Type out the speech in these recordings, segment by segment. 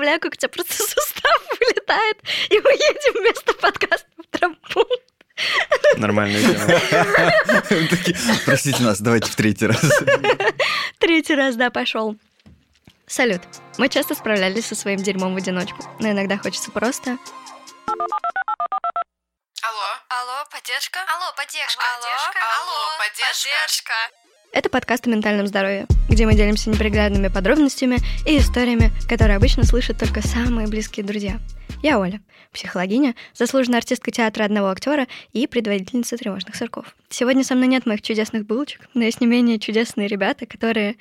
представляю, как у тебя просто сустав вылетает, и мы едем вместо подкаста в травмпункт. Нормальная тема. Простите нас, давайте в третий раз. Третий раз, да, пошел. Салют. Мы часто справлялись со своим дерьмом в одиночку, но иногда хочется просто... Алло? Алло, поддержка? Алло, поддержка. Алло, Алло, поддержка. Это подкаст о ментальном здоровье, где мы делимся неприглядными подробностями и историями, которые обычно слышат только самые близкие друзья. Я Оля, психологиня, заслуженная артистка театра одного актера и предводительница тревожных сырков. Сегодня со мной нет моих чудесных булочек, но есть не менее чудесные ребята, которые...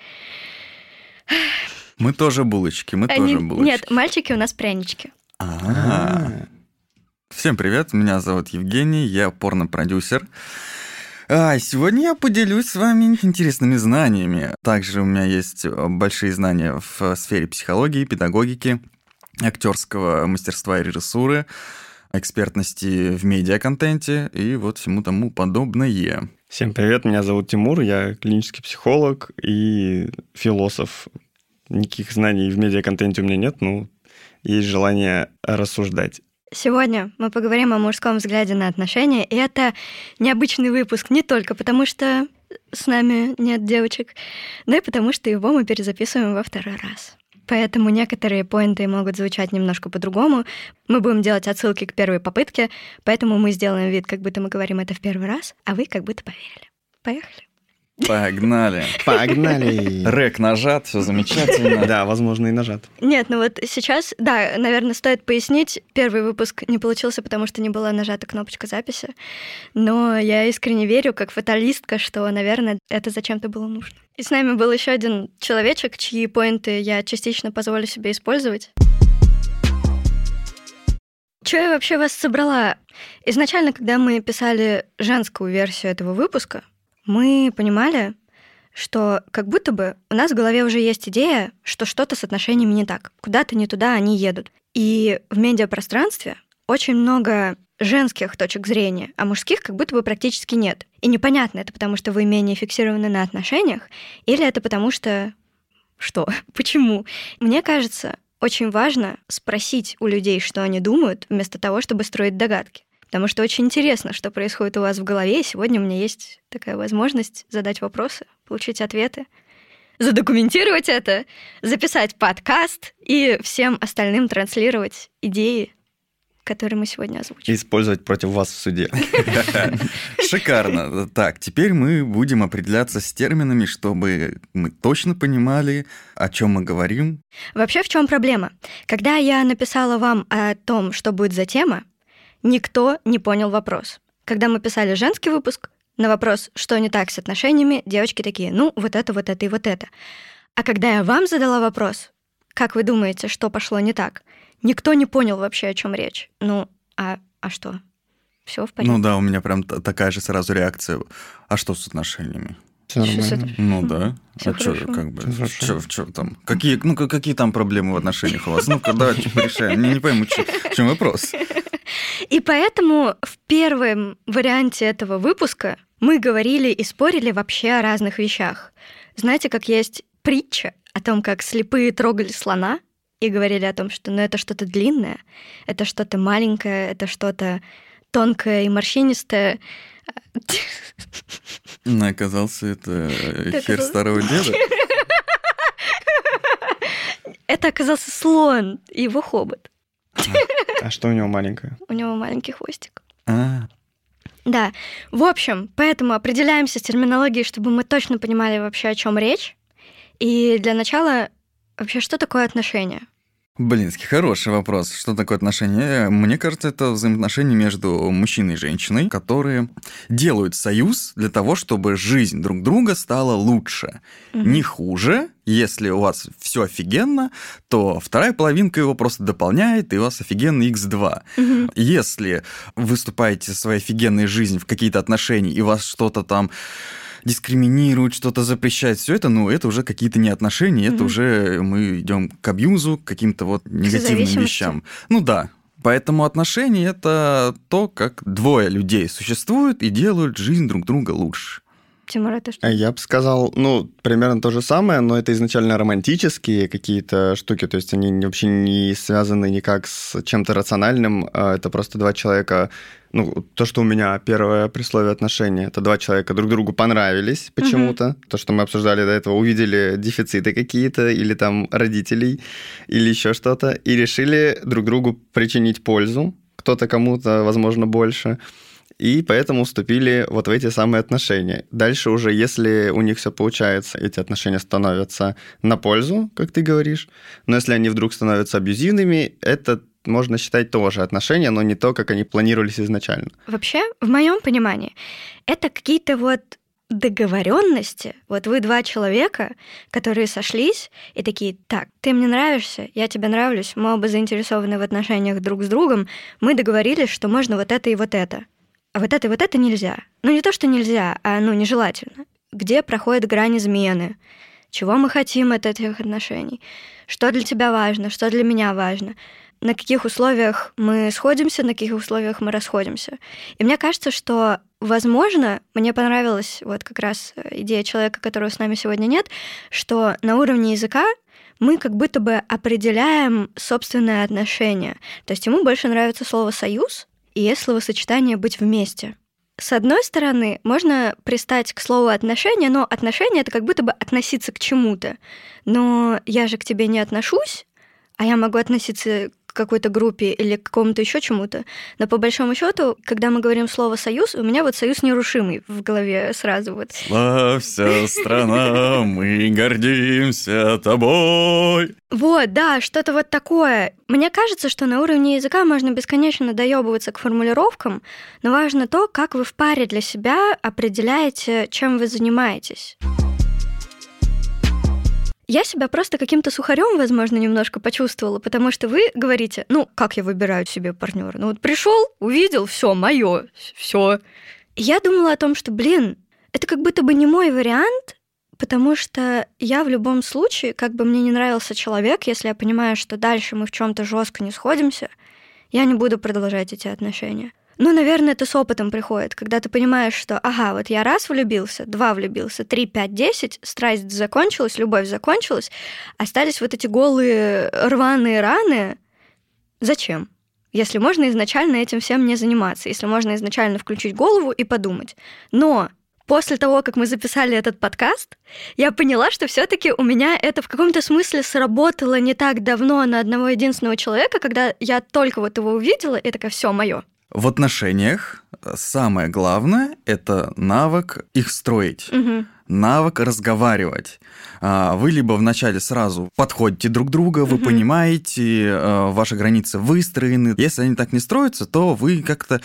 Мы тоже булочки, мы Они- тоже булочки. Нет, мальчики у нас прянички. А. Всем привет, меня зовут Евгений, я порно-продюсер. А, сегодня я поделюсь с вами интересными знаниями. Также у меня есть э, большие знания в сфере психологии, педагогики, актерского мастерства и режиссуры, экспертности в медиаконтенте и вот всему тому подобное. Всем привет, меня зовут Тимур, я клинический психолог и философ. Никаких знаний в медиаконтенте у меня нет, но есть желание рассуждать. Сегодня мы поговорим о мужском взгляде на отношения, и это необычный выпуск не только потому, что с нами нет девочек, но и потому, что его мы перезаписываем во второй раз. Поэтому некоторые поинты могут звучать немножко по-другому. Мы будем делать отсылки к первой попытке, поэтому мы сделаем вид, как будто мы говорим это в первый раз, а вы как будто поверили. Поехали. Погнали. Погнали! Рэк нажат, все замечательно. Да, возможно, и нажат. Нет, ну вот сейчас, да, наверное, стоит пояснить. Первый выпуск не получился, потому что не была нажата кнопочка записи. Но я искренне верю, как фаталистка, что, наверное, это зачем-то было нужно. И с нами был еще один человечек, чьи поинты я частично позволю себе использовать. Че я вообще вас собрала? Изначально, когда мы писали женскую версию этого выпуска, мы понимали, что как будто бы у нас в голове уже есть идея, что что-то с отношениями не так. Куда-то не туда они едут. И в медиапространстве очень много женских точек зрения, а мужских как будто бы практически нет. И непонятно, это потому что вы менее фиксированы на отношениях, или это потому что... Что? Почему? Мне кажется, очень важно спросить у людей, что они думают, вместо того, чтобы строить догадки. Потому что очень интересно, что происходит у вас в голове, и сегодня у меня есть такая возможность задать вопросы, получить ответы, задокументировать это, записать подкаст и всем остальным транслировать идеи, которые мы сегодня озвучим. Использовать против вас в суде. Шикарно. Так, теперь мы будем определяться с терминами, чтобы мы точно понимали, о чем мы говорим. Вообще, в чем проблема? Когда я написала вам о том, что будет за тема, никто не понял вопрос. Когда мы писали женский выпуск, на вопрос, что не так с отношениями, девочки такие, ну, вот это, вот это и вот это. А когда я вам задала вопрос, как вы думаете, что пошло не так, никто не понял вообще, о чем речь. Ну, а, а что? Все в порядке. Ну да, у меня прям та- такая же сразу реакция. А что с отношениями? Все нормально. Ну да. Всё а чё, хорошо. как бы, чё, чё там? Какие, ну, ка- какие там проблемы в отношениях у вас? Ну-ка, давайте порешаем. Я не пойму, в чем вопрос. И поэтому в первом варианте этого выпуска мы говорили и спорили вообще о разных вещах. Знаете, как есть притча о том, как слепые трогали слона и говорили о том, что ну, это что-то длинное, это что-то маленькое, это что-то тонкое и морщинистое. Ну, оказался это эфир это- старого деда. Это оказался слон и его хобот. А что у него маленькое? У него маленький хвостик. А, Да. В общем, поэтому определяемся с терминологией, чтобы мы точно понимали вообще, о чем речь. И для начала, вообще, что такое отношения? Блинский, хороший вопрос. Что такое отношения? Мне кажется, это взаимоотношения между мужчиной и женщиной, которые делают союз для того, чтобы жизнь друг друга стала лучше. Не хуже. Если у вас все офигенно, то вторая половинка его просто дополняет, и у вас офигенный x2. Мгм. Если вы вступаете в свою офигенную жизнь в какие-то отношения, и вас что-то там дискриминируют, что-то запрещают, все это, ну, это уже какие-то не отношения, это уже мы идем к абьюзу, к каким-то вот негативным вещам. Ну да. Поэтому отношения это то, как двое людей существуют и делают жизнь друг друга лучше. Тимур, это что? Я бы сказал, ну, примерно то же самое, но это изначально романтические какие-то штуки, то есть они вообще не связаны никак с чем-то рациональным, а это просто два человека, ну, то, что у меня первое присловие отношения, это два человека друг другу понравились почему-то, то, что мы обсуждали до этого, увидели дефициты какие-то, или там родителей, или еще что-то, и решили друг другу причинить пользу, кто-то кому-то, возможно, больше, и поэтому вступили вот в эти самые отношения. Дальше уже, если у них все получается, эти отношения становятся на пользу, как ты говоришь, но если они вдруг становятся абьюзивными, это можно считать тоже отношения, но не то, как они планировались изначально. Вообще, в моем понимании, это какие-то вот договоренности. Вот вы два человека, которые сошлись и такие, так, ты мне нравишься, я тебе нравлюсь, мы оба заинтересованы в отношениях друг с другом, мы договорились, что можно вот это и вот это. А вот это и вот это нельзя. Ну не то, что нельзя, а ну нежелательно. Где проходит грань измены? Чего мы хотим от этих отношений? Что для тебя важно? Что для меня важно? На каких условиях мы сходимся, на каких условиях мы расходимся? И мне кажется, что, возможно, мне понравилась вот как раз идея человека, которого с нами сегодня нет, что на уровне языка мы как будто бы определяем собственное отношение. То есть ему больше нравится слово «союз», и словосочетание «быть вместе». С одной стороны, можно пристать к слову отношения, но отношения это как будто бы относиться к чему-то. Но я же к тебе не отношусь, а я могу относиться какой-то группе или к какому-то еще чему-то. Но по большому счету, когда мы говорим слово союз, у меня вот союз нерушимый в голове сразу вот. Славься, страна, мы гордимся тобой. Вот, да, что-то вот такое. Мне кажется, что на уровне языка можно бесконечно доебываться к формулировкам, но важно то, как вы в паре для себя определяете, чем вы занимаетесь. Я себя просто каким-то сухарем, возможно, немножко почувствовала, потому что вы говорите, ну, как я выбираю себе партнера? Ну, вот пришел, увидел, все, мое, все. Я думала о том, что, блин, это как будто бы не мой вариант, потому что я в любом случае, как бы мне не нравился человек, если я понимаю, что дальше мы в чем-то жестко не сходимся, я не буду продолжать эти отношения. Ну, наверное, это с опытом приходит, когда ты понимаешь, что, ага, вот я раз влюбился, два влюбился, три, пять, десять, страсть закончилась, любовь закончилась, остались вот эти голые рваные раны. Зачем? Если можно изначально этим всем не заниматься, если можно изначально включить голову и подумать. Но после того, как мы записали этот подкаст, я поняла, что все-таки у меня это в каком-то смысле сработало не так давно на одного единственного человека, когда я только вот его увидела, и такая, все, мое. В отношениях самое главное – это навык их строить. Угу. Навык разговаривать. А, вы либо вначале сразу подходите друг друга, вы угу. понимаете, а, ваши границы выстроены. Если они так не строятся, то вы как-то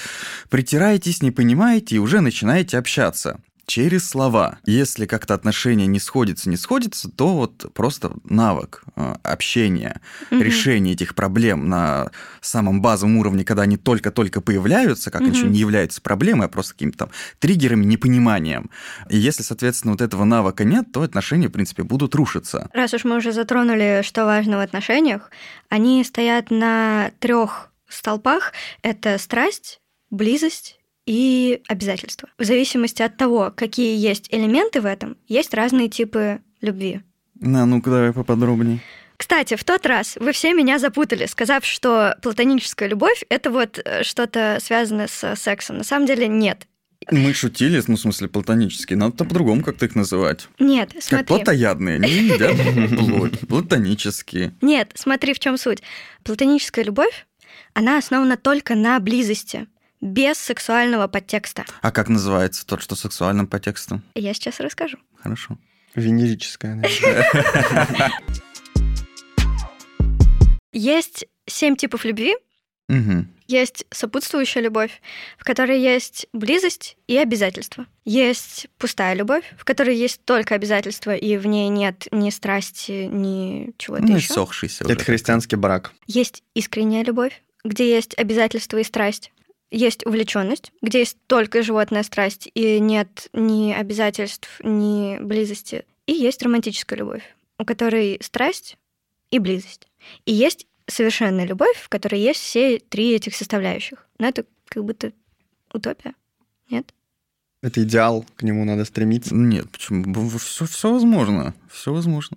притираетесь, не понимаете и уже начинаете общаться через слова. Если как-то отношения не сходятся, не сходятся, то вот просто навык э, общения, угу. решения этих проблем на самом базовом уровне, когда они только-только появляются, как угу. еще не являются проблемой, а просто каким-то там триггерами, непониманием. И если, соответственно, вот этого навыка нет, то отношения, в принципе, будут рушиться. Раз уж мы уже затронули, что важно в отношениях, они стоят на трех столпах. Это страсть, близость и обязательства. В зависимости от того, какие есть элементы в этом, есть разные типы любви. На, ну-ка давай поподробнее. Кстати, в тот раз вы все меня запутали, сказав, что платоническая любовь — это вот э, что-то связанное с сексом. На самом деле нет. Мы шутили, ну, в смысле, платонические. Надо по-другому как-то их называть. Нет, смотри. Как плотоядные. Они едят плоть. Платонические. Нет, смотри, в чем суть. Платоническая любовь, она основана только на близости без сексуального подтекста. А как называется тот, что сексуальным подтекстом? Я сейчас расскажу. Хорошо. Венерическая, наверное. Есть семь типов любви. Угу. Есть сопутствующая любовь, в которой есть близость и обязательства. Есть пустая любовь, в которой есть только обязательства, и в ней нет ни страсти, ни чего-то ну, еще. Сохшийся Это христианский брак. Есть искренняя любовь, где есть обязательства и страсть есть увлеченность, где есть только животная страсть и нет ни обязательств, ни близости. И есть романтическая любовь, у которой страсть и близость. И есть совершенная любовь, в которой есть все три этих составляющих. Но это как будто утопия, нет? Это идеал, к нему надо стремиться. Нет, почему? Все, все возможно. Все возможно.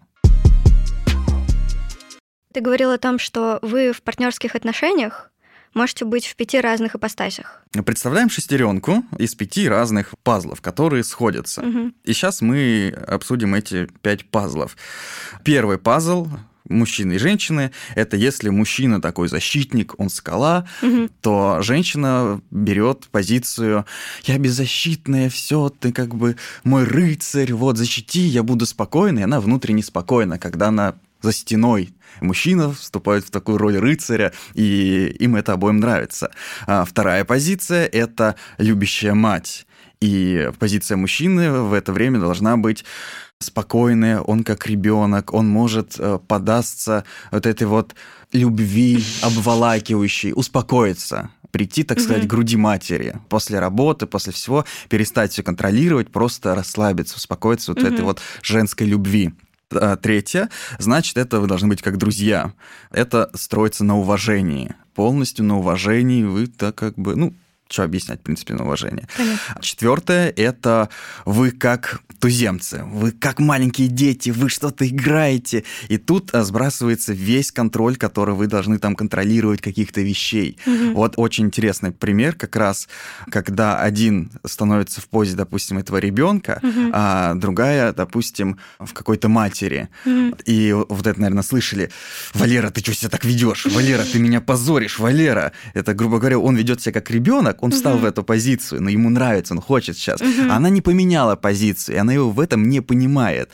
Ты говорил о том, что вы в партнерских отношениях можете быть в пяти разных ипостасях. Представляем шестеренку из пяти разных пазлов, которые сходятся. Мгм. И сейчас мы обсудим эти пять пазлов. Первый пазл мужчины и женщины, это если мужчина такой защитник, он скала, Мгм. то женщина берет позицию «я беззащитная, все, ты как бы мой рыцарь, вот, защити, я буду спокойна», и она внутренне спокойна, когда она за стеной. Мужчина вступает в такую роль рыцаря, и им это обоим нравится. А вторая позиция – это любящая мать. И позиция мужчины в это время должна быть спокойная, он как ребенок, он может э, подастся вот этой вот любви обволакивающей, успокоиться прийти, так сказать, Мгм. к груди матери после работы, после всего, перестать все контролировать, просто расслабиться, успокоиться вот в этой вот женской любви. А, Третье, значит, это вы должны быть как друзья. Это строится на уважении. Полностью на уважении вы так как бы, ну, что объяснять, в принципе, на уважение. Понятно. Четвертое – это вы как туземцы, вы как маленькие дети, вы что-то играете, и тут а, сбрасывается весь контроль, который вы должны там контролировать каких-то вещей. Мгм. Вот очень интересный пример как раз, когда один становится в позе, допустим, этого ребенка, Мгм. а другая, допустим, в какой-то матери. Мгм. И вот это, наверное, слышали. Валера, ты что себя так ведешь? Валера, ты меня позоришь, Валера. Это, грубо говоря, он ведет себя как ребенок, он встал Мгм. в эту позицию, но ему нравится, он хочет сейчас. Мгм. Она не поменяла позицию, и она его в этом не понимает.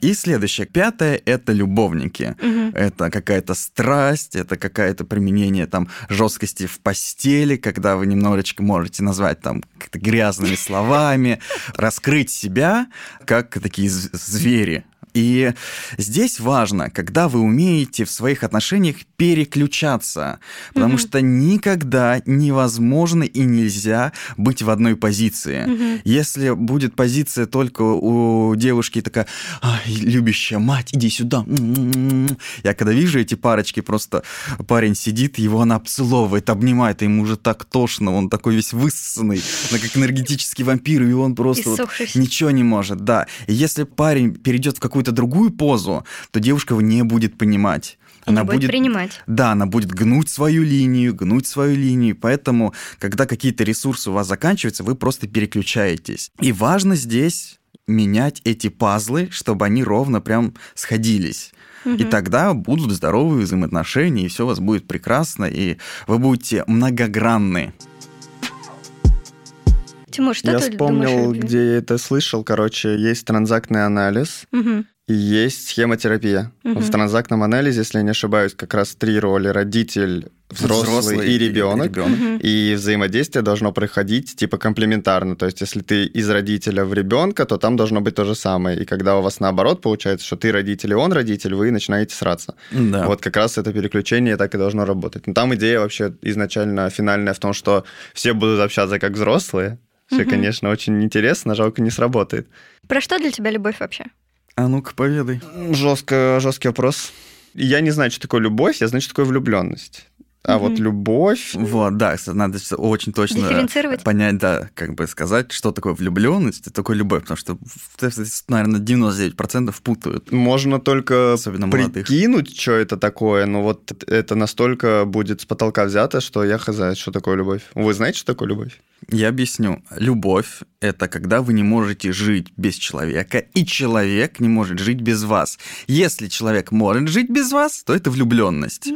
И следующее, пятое, это любовники. Мгм. Это какая-то страсть, это какое-то применение там жесткости в постели, когда вы немножечко можете назвать там грязными словами, раскрыть себя как такие звери. И здесь важно, когда вы умеете в своих отношениях переключаться, потому Мгм. что никогда невозможно и нельзя быть в одной позиции. Мгм. Если будет позиция только у девушки такая, «Ай, любящая мать, иди сюда. м-м-м». Я когда вижу эти парочки, просто парень сидит, его она обцеловывает, обнимает, и ему уже так тошно, он такой весь высосанный, как энергетический вампир, и он просто вот ничего не может, да. И если парень перейдет в какую-то другую позу, то девушка его не будет понимать. И не будет принимать. Да, она будет гнуть свою линию, гнуть свою линию. Поэтому, когда какие-то ресурсы у вас заканчиваются, вы просто переключаетесь. И важно здесь менять эти пазлы, чтобы они ровно прям сходились. И Мгм. тогда будут здоровые взаимоотношения, и все у вас будет прекрасно, и вы будете многогранны. Тимур, что я ты вспомнил, думаешь где я это слышал. Короче, есть транзактный анализ Мгм. И есть схемотерапия. Мгм. В транзактном анализе, если я не ошибаюсь, как раз три роли. Родитель, взрослый, и ребенок. ребенок. Мгм. И взаимодействие должно проходить типа комплементарно. То есть, если ты из родителя в ребенка, то там должно быть то же самое. И когда у вас наоборот получается, что ты родитель и он родитель, вы начинаете сраться. Да. Вот как раз это переключение так и должно работать. Но там идея вообще изначально финальная в том, что все будут общаться как взрослые. Все, Мгм. конечно, очень интересно, жалко не сработает. Про что для тебя любовь вообще? А ну-ка, поведай. Жестко, жесткий вопрос. Я не знаю, что такое любовь, я знаю, что такое влюбленность. А вот любовь... Вот, да, надо очень точно Дифференцировать? понять, да, как бы сказать, что такое влюбленность, что такое любовь, потому что, наверное, 99% путают. Можно только Особенно молодых. прикинуть, что это такое, но вот это настолько будет с потолка взято, что я хз, что такое любовь. Вы знаете, что такое любовь? Я объясню. Любовь — это когда вы не можете жить без человека, и человек не может жить без вас. Если человек может жить без вас, то это влюбленность.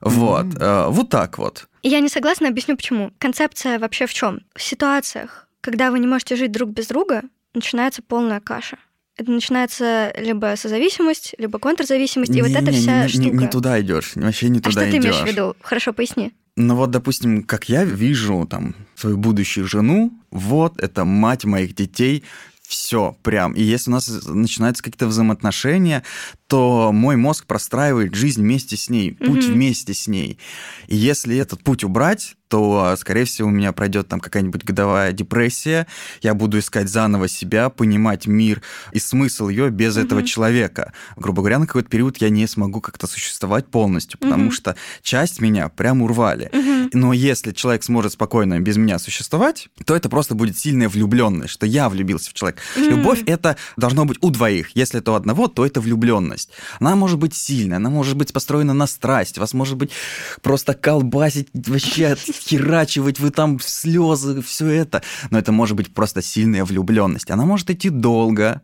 Вот, э, вот так вот. Я не согласна, объясню почему. Концепция вообще в чем? В ситуациях, когда вы не можете жить друг без друга, начинается полная каша. Это начинается либо созависимость, либо контрзависимость, и вот эта Не-не, вся не, штука. не туда идешь, вообще не а туда что ты идешь. имеешь в виду? Хорошо, поясни. Ну вот, допустим, как я вижу там свою будущую жену, вот это мать моих детей, все прям. И если у нас начинаются какие-то взаимоотношения, то мой мозг простраивает жизнь вместе с ней, путь Мгм. вместе с ней. И если этот путь убрать, то, скорее всего, у меня пройдет там какая-нибудь годовая депрессия, я буду искать заново себя, понимать мир и смысл ее без этого Мгм. человека. Грубо говоря, на какой-то период я не смогу как-то существовать полностью, потому Мгм. что часть меня прям урвали. Но если человек сможет спокойно без меня существовать, то это просто будет сильная влюбленность, что я влюбился в человека. Мгм. Любовь это должно быть у двоих. Если это у одного, то это влюбленность. Она может быть сильная, она может быть построена на страсть, вас может быть просто колбасить, вообще херачивать, вы там слезы, все это. Но это может быть просто сильная влюбленность. Она может идти долго.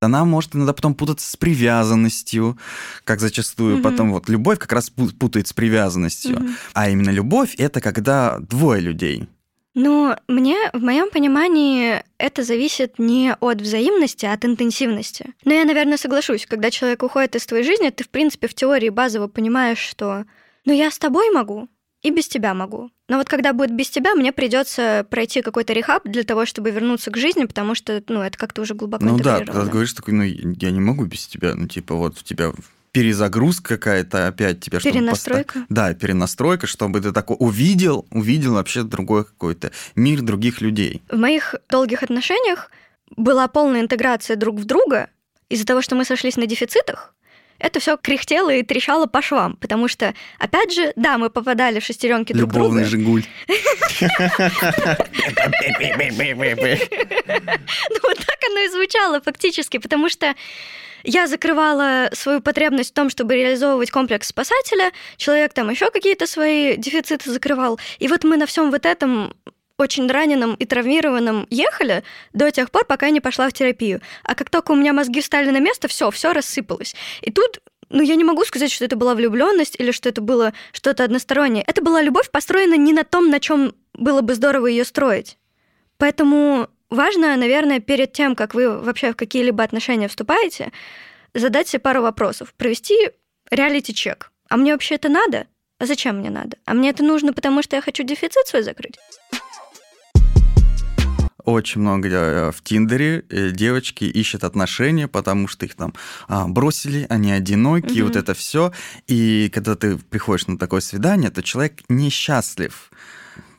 Она может иногда потом путаться с привязанностью, как зачастую Мгм. потом вот любовь как раз пу- путает с привязанностью. Мгм. А именно любовь это когда двое людей. Ну, мне, в моем понимании, это зависит не от взаимности, а от интенсивности. Но я, наверное, соглашусь, когда человек уходит из твоей жизни, ты, в принципе, в теории базово понимаешь, что ну я с тобой могу и без тебя могу. Но вот когда будет без тебя, мне придется пройти какой-то рехаб для того, чтобы вернуться к жизни, потому что, ну, это как-то уже глубоко Ну да, когда ты говоришь такой, ну я не могу без тебя, ну типа вот у тебя перезагрузка какая-то опять тебя чтобы Перенастройка. поста- Да, перенастройка, чтобы ты такой увидел, увидел вообще другой какой-то мир других людей. В моих долгих отношениях была полная интеграция друг в друга. Из-за того, что мы сошлись на дефицитах, это все кряхтело и трещало по швам, потому что, опять же, да, мы попадали в шестеренки друг Любовный друга. Жигуль. Ну, вот так оно и звучало фактически, потому что я закрывала свою потребность в том, чтобы реализовывать комплекс спасателя, человек там еще какие-то свои дефициты закрывал. И вот мы на всем вот этом очень раненом и травмированном ехали до тех пор, пока я не пошла в терапию. А как только у меня мозги встали на место, все, все рассыпалось. И тут ну, я не могу сказать, что это была влюбленность или что это было что-то одностороннее. Это была любовь, построена не на том, на чем было бы здорово ее строить. Поэтому важно, наверное, перед тем, как вы вообще в какие-либо отношения вступаете, задать себе пару вопросов. Провести реалити-чек. А мне вообще это надо? А зачем мне надо? А мне это нужно, потому что я хочу дефицит свой закрыть? Очень много э, в Тиндере э, девочки ищут отношения, потому что их там а, бросили, они одиноки, Мгм. вот это все. И когда ты приходишь на такое свидание, то человек несчастлив.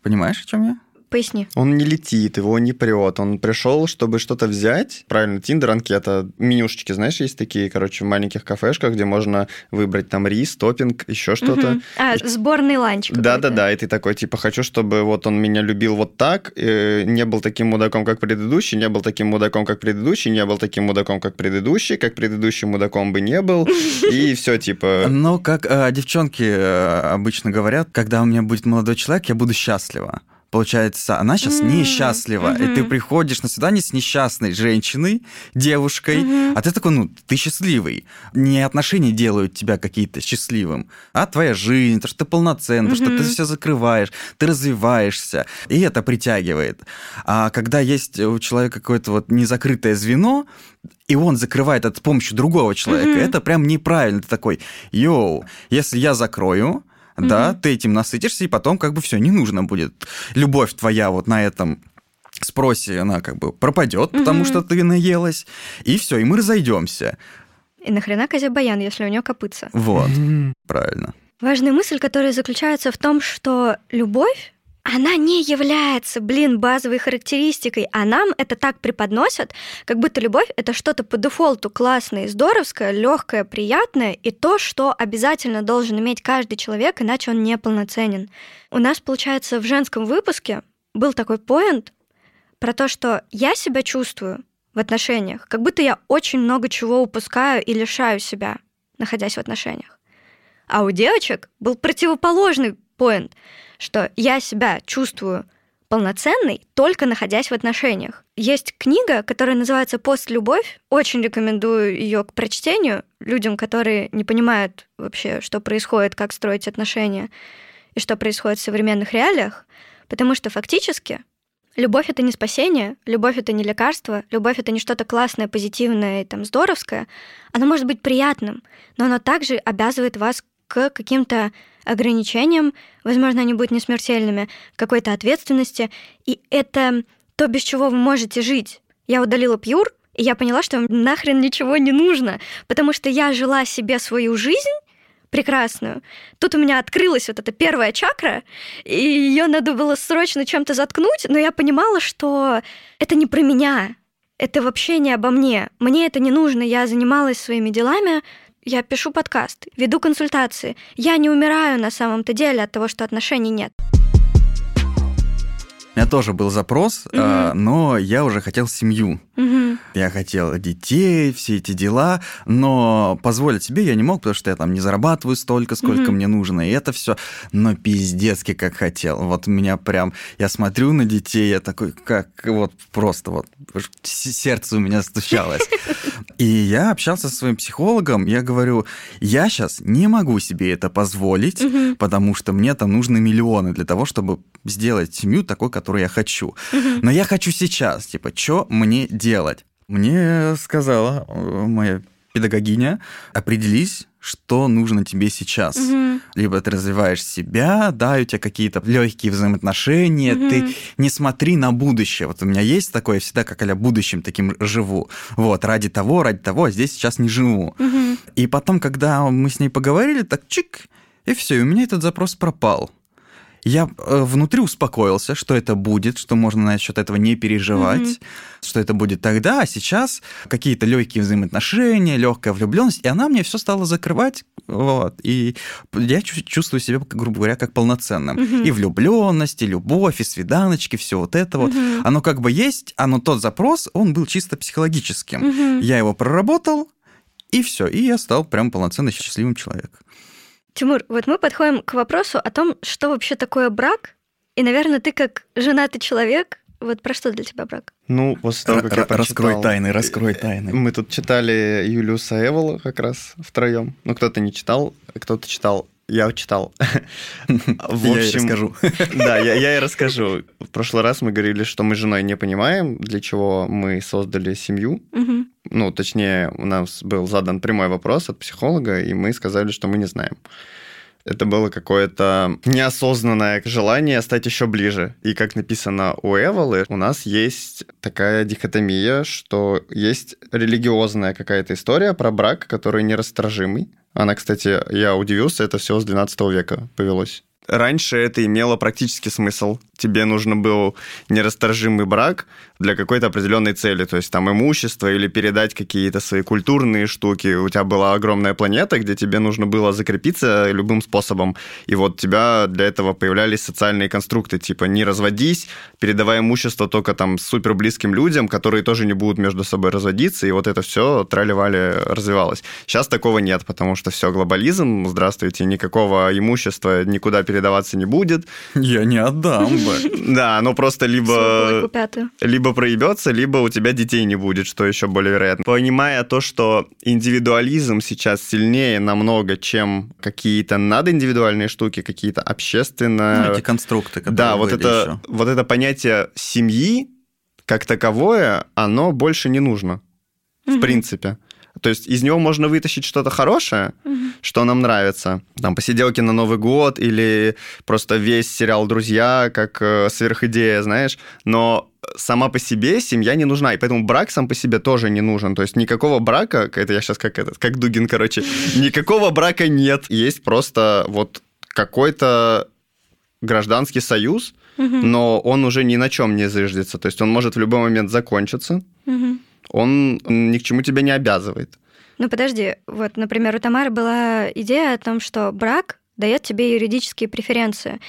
Понимаешь, о чем я? Поясни. Он не летит, его не прет. Он пришел, чтобы что-то взять. Правильно, Тиндер, анкета, менюшечки, знаешь, есть такие, короче, в маленьких кафешках, где можно выбрать там рис, топпинг, еще что-то. Мгм. А, сборный ланч. Да-да-да, и ты такой, типа, хочу, чтобы вот он меня любил вот так, э, не был таким мудаком, как предыдущий, не был таким мудаком, как предыдущий, не был таким мудаком, как предыдущий, как предыдущим мудаком бы не был, и все, типа... Ну, как э, девчонки э, обычно говорят, когда у меня будет молодой человек, я буду счастлива. Получается, она сейчас М, несчастлива, и ты приходишь на свидание с несчастной женщиной, девушкой, Мгм. а ты такой, ну, ты счастливый. Не отношения делают тебя какие-то счастливым, а твоя жизнь, то, что ты полноценный, то, что ты все закрываешь, ты развиваешься, и это притягивает. А когда есть у человека какое-то вот незакрытое звено, и он закрывает это с помощью другого человека, Мгм. это прям неправильно. Ты такой, йоу, если я закрою, да, ты этим насытишься, и потом как бы все, не нужно будет. Любовь твоя вот на этом спросе, она как бы пропадет, потому что ты наелась, и все, и мы разойдемся. И нахрена Казя Баян, если у нее копытца? Вот, правильно. Важная мысль, которая заключается в том, что любовь, она не является, блин, базовой характеристикой, а нам это так преподносят, как будто любовь это что-то по дефолту классное, здоровское, легкое, приятное, и то, что обязательно должен иметь каждый человек, иначе он неполноценен. У нас, получается, в женском выпуске был такой поинт про то, что я себя чувствую в отношениях, как будто я очень много чего упускаю и лишаю себя, находясь в отношениях. А у девочек был противоположный поинт, что я себя чувствую полноценной, только находясь в отношениях. Есть книга, которая называется «Постлюбовь». Очень рекомендую ее к прочтению людям, которые не понимают вообще, что происходит, как строить отношения и что происходит в современных реалиях, потому что фактически любовь — это не спасение, любовь — это не лекарство, любовь — это не что-то классное, позитивное и там здоровское. Оно может быть приятным, но оно также обязывает вас к каким-то ограничениям, возможно, они будут не смертельными, какой-то ответственности, и это то, без чего вы можете жить. Я удалила пьюр, и я поняла, что нахрен ничего не нужно, потому что я жила себе свою жизнь прекрасную. Тут у меня открылась вот эта первая чакра, и ее надо было срочно чем-то заткнуть, но я понимала, что это не про меня, это вообще не обо мне. Мне это не нужно. Я занималась своими делами, я пишу подкаст, веду консультации. Я не умираю на самом-то деле от того, что отношений нет. У меня тоже был запрос, mm-hmm. но я уже хотел семью. Мгм. Я хотел детей, все эти дела, но позволить себе я не мог, потому что я там не зарабатываю столько, сколько Мгм. мне нужно, и это все, но пиздецки как хотел. Вот меня прям, я смотрю на детей, я такой, как вот просто вот сердце у меня стучалось. И я общался со своим психологом, я говорю, я сейчас не могу себе это позволить, Мгм. потому что мне там нужны миллионы для того, чтобы сделать семью такой, которую я хочу. Мгм. Но я хочу сейчас, типа, что мне делать? Мне сказала э, моя педагогиня, определись, что нужно тебе сейчас. Мгм. Либо ты развиваешь себя, да, у тебя какие-то легкие взаимоотношения, Мгм. ты не смотри на будущее. Вот у меня есть такое, я всегда как а будущим таким живу. Вот, ради того, ради того, а здесь сейчас не живу. Мгм. И потом, когда мы с ней поговорили, так чик, и все, и у меня этот запрос пропал. Я э, внутри успокоился, что это будет, что можно насчет этого не переживать, Мгм. что это будет тогда, а сейчас какие-то легкие взаимоотношения, легкая влюбленность, и она мне все стала закрывать, вот, и я чу- чувствую себя, грубо говоря, как полноценным. Мгм. И влюбленность, и любовь, и свиданочки, все вот это вот. Мгм. Оно как бы есть, а но тот запрос, он был чисто психологическим. Мгм. Я его проработал, и все, и я стал прям полноценно счастливым человеком. Тимур, вот мы подходим к вопросу о том, что вообще такое брак. И, наверное, ты как женатый человек, вот про что для тебя брак? Ну, после того, как я Р- Раскрой прочитал- тайны, раскрой тайны. Мы тут читали Юлиуса Эвола как раз втроем. Ну, кто-то не читал, кто-то читал. Я читал. В Я и общем, расскажу. Да, я, я и расскажу. В прошлый раз мы говорили, что мы с женой не понимаем, для чего мы создали семью. Ну, точнее, у нас был задан прямой вопрос от психолога, и мы сказали, что мы не знаем. Это было какое-то неосознанное желание стать еще ближе. И как написано у Эволы, у нас есть такая дихотомия, что есть религиозная какая-то история про брак, который нерасторжимый. Она, кстати, я удивился, это все с 12 века повелось. Раньше это имело практический смысл. Тебе нужно был нерасторжимый брак для какой-то определенной цели, то есть там имущество или передать какие-то свои культурные штуки. У тебя была огромная планета, где тебе нужно было закрепиться любым способом. И вот тебя для этого появлялись социальные конструкты, типа не разводись, передавай имущество только там супер близким людям, которые тоже не будут между собой разводиться, и вот это все трали-вали развивалось. Сейчас такого нет, потому что все глобализм, здравствуйте, никакого имущества никуда передаваться не будет. Я не отдам бы. Да, оно просто либо либо проебется, либо у тебя детей не будет, что еще более вероятно. Понимая то, что индивидуализм сейчас сильнее намного, чем какие-то надиндивидуальные штуки, какие-то общественные... Ну, эти конструкты, которые да, вот это, ещё. вот это понятие семьи как таковое, оно больше не нужно, в принципе. То есть из него можно вытащить что-то хорошее, Мгм. что нам нравится. Там посиделки на Новый год или просто весь сериал «Друзья» как э, сверхидея, знаешь. Но сама по себе семья не нужна, и поэтому брак сам по себе тоже не нужен. То есть никакого брака, это я сейчас как этот, как Дугин, короче, никакого брака нет. Есть просто вот какой-то гражданский союз, Мгм. но он уже ни на чем не зыждется. То есть он может в любой момент закончиться, Мгм. Он ни к чему тебя не обязывает. Ну подожди, вот, например, у Тамары была идея о том, что брак дает тебе юридические преференции.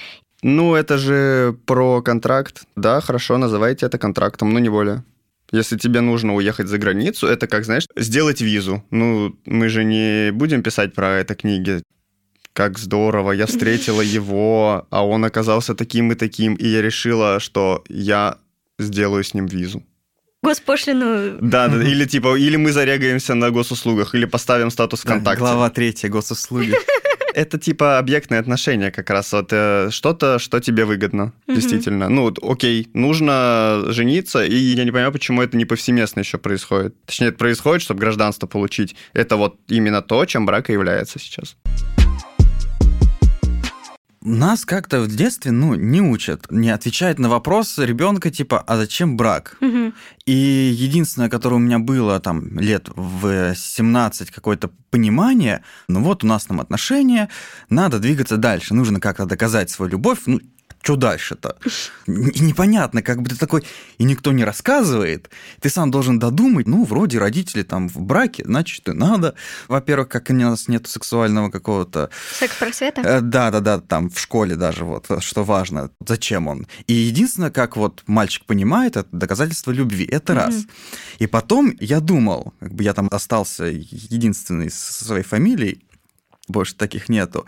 Ну, это же про контракт. Да, хорошо, называйте это контрактом, но не более. Если тебе нужно уехать за границу, это как, знаешь, сделать визу. Ну, мы же не будем писать про это книги. Как здорово, я встретила его, а он оказался таким и таким, и я решила, что я сделаю с ним визу. Госпошлину Да, да, или типа, или мы зарегаемся на госуслугах, или поставим статус Да, ВКонтакте. Глава третья госуслуги. Это типа объектные отношения как раз. Вот э, что-то, что тебе выгодно, Мгм. действительно. Ну, вот, окей, нужно жениться, и я не понимаю, почему это не повсеместно еще происходит. Точнее, это происходит, чтобы гражданство получить. Это вот именно то, чем брак и является сейчас. Нас как-то в детстве, ну, не учат, не отвечают на вопрос ребенка типа, а зачем брак? И единственное, которое у меня было там лет в 17 какое-то понимание, ну вот у нас там отношения, надо двигаться дальше, нужно как-то доказать свою любовь, ну, что дальше-то? Непонятно, как бы ты такой, и никто не рассказывает. Ты сам должен додумать, ну, вроде родители там в браке, значит, и надо. Во-первых, как у нас нет сексуального какого-то... Секс-просвета? Э, Да-да-да, там в школе даже, вот, что важно, зачем он. И единственное, как вот мальчик понимает, это доказательство любви, это раз. И потом я думал, как бы я там остался единственный со своей фамилией, больше таких нету.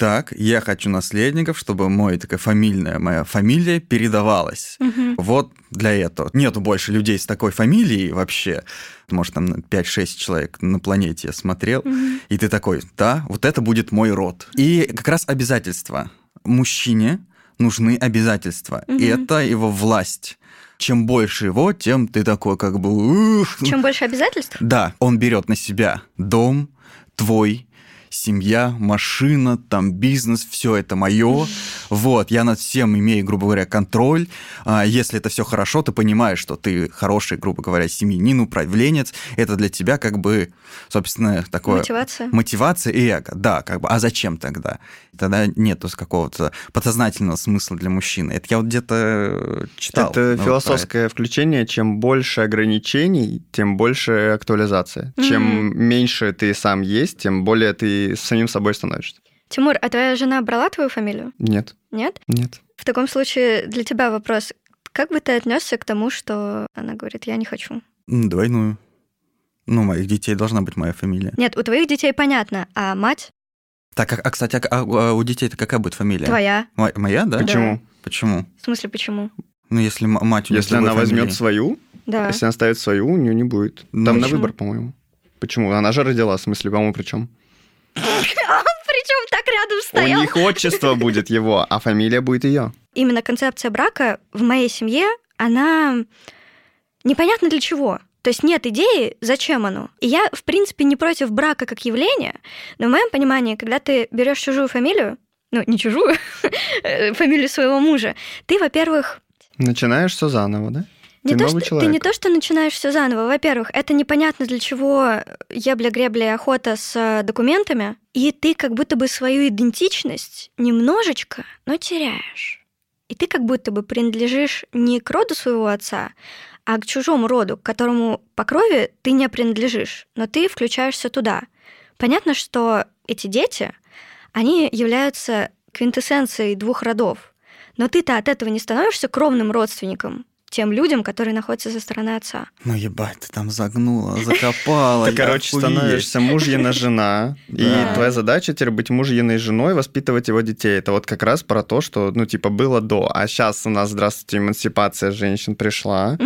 Так, я хочу наследников, чтобы мой такая фамильная моя фамилия передавалась. Мгм. Вот для этого. Нету больше людей с такой фамилией вообще. Может, там 5-6 человек на планете я смотрел. Мгм. И ты такой, да, вот это будет мой род. И как раз обязательства. Мужчине нужны обязательства. И Мгм. это его власть. Чем больше его, тем ты такой как бы... Чем больше обязательств? Да, он берет на себя дом, твой, семья, машина, там бизнес, все это мое. Вот, я над всем имею, грубо говоря, контроль. А если это все хорошо, ты понимаешь, что ты хороший, грубо говоря, семьянин, управленец. Это для тебя как бы, собственно, такое... Мотивация? Мотивация и эго, да, как бы. А зачем тогда? Тогда нету какого-то подсознательного смысла для мужчины. Это я вот где-то э, читал. Это ну, философское включение. Чем больше ограничений, тем больше актуализация. Чем меньше ты сам есть, тем более ты самим собой становишься. Тимур, а твоя жена брала твою фамилию? Нет, Нет? нет. В таком случае для тебя вопрос. Как бы ты отнесся к тому, что она говорит, я не хочу? Двойную. Ну, у моих детей должна быть моя фамилия. Нет, у твоих детей понятно, а мать Так, а, а, кстати, а, а у детей-то какая будет фамилия? твоя. Мо- Моя, да? Почему? Почему? В смысле, почему? Ну, если м- мать у нее Если она другой возьмет фамилии. свою, Да. если она ставит свою, у нее не будет. Ну, Там на почему? выбор, по-моему. Почему? Она же родила, в смысле, по-моему, причем. Причем так рядом У стоял. них отчество будет его, а фамилия будет ее. Именно концепция брака в моей семье, она непонятно для чего. То есть нет идеи, зачем оно. И я, в принципе, не против брака как явления, но в моем понимании, когда ты берешь чужую фамилию, ну, не чужую, э, фамилию своего мужа, ты, во-первых, Начинаешь все заново, да? Не Ты то, новый что, человек. ты не то, что начинаешь все заново. Во-первых, это непонятно для чего ебля-гребля и охота с э, документами, и ты как будто бы свою идентичность немножечко, но теряешь. И ты как будто бы принадлежишь не к роду своего отца, а к чужому роду, к которому по крови ты не принадлежишь, но ты включаешься туда. Понятно, что эти дети, они являются квинтэссенцией двух родов, но ты-то от этого не становишься кровным родственником тем людям, которые находятся со стороны отца. Ну, ебать, ты там загнула, закопала. Ты, короче, становишься мужьина жена, и твоя задача теперь быть мужьиной женой, воспитывать его детей. Это вот как раз про то, что, ну, типа, было до. А сейчас у нас, здравствуйте, эмансипация женщин пришла.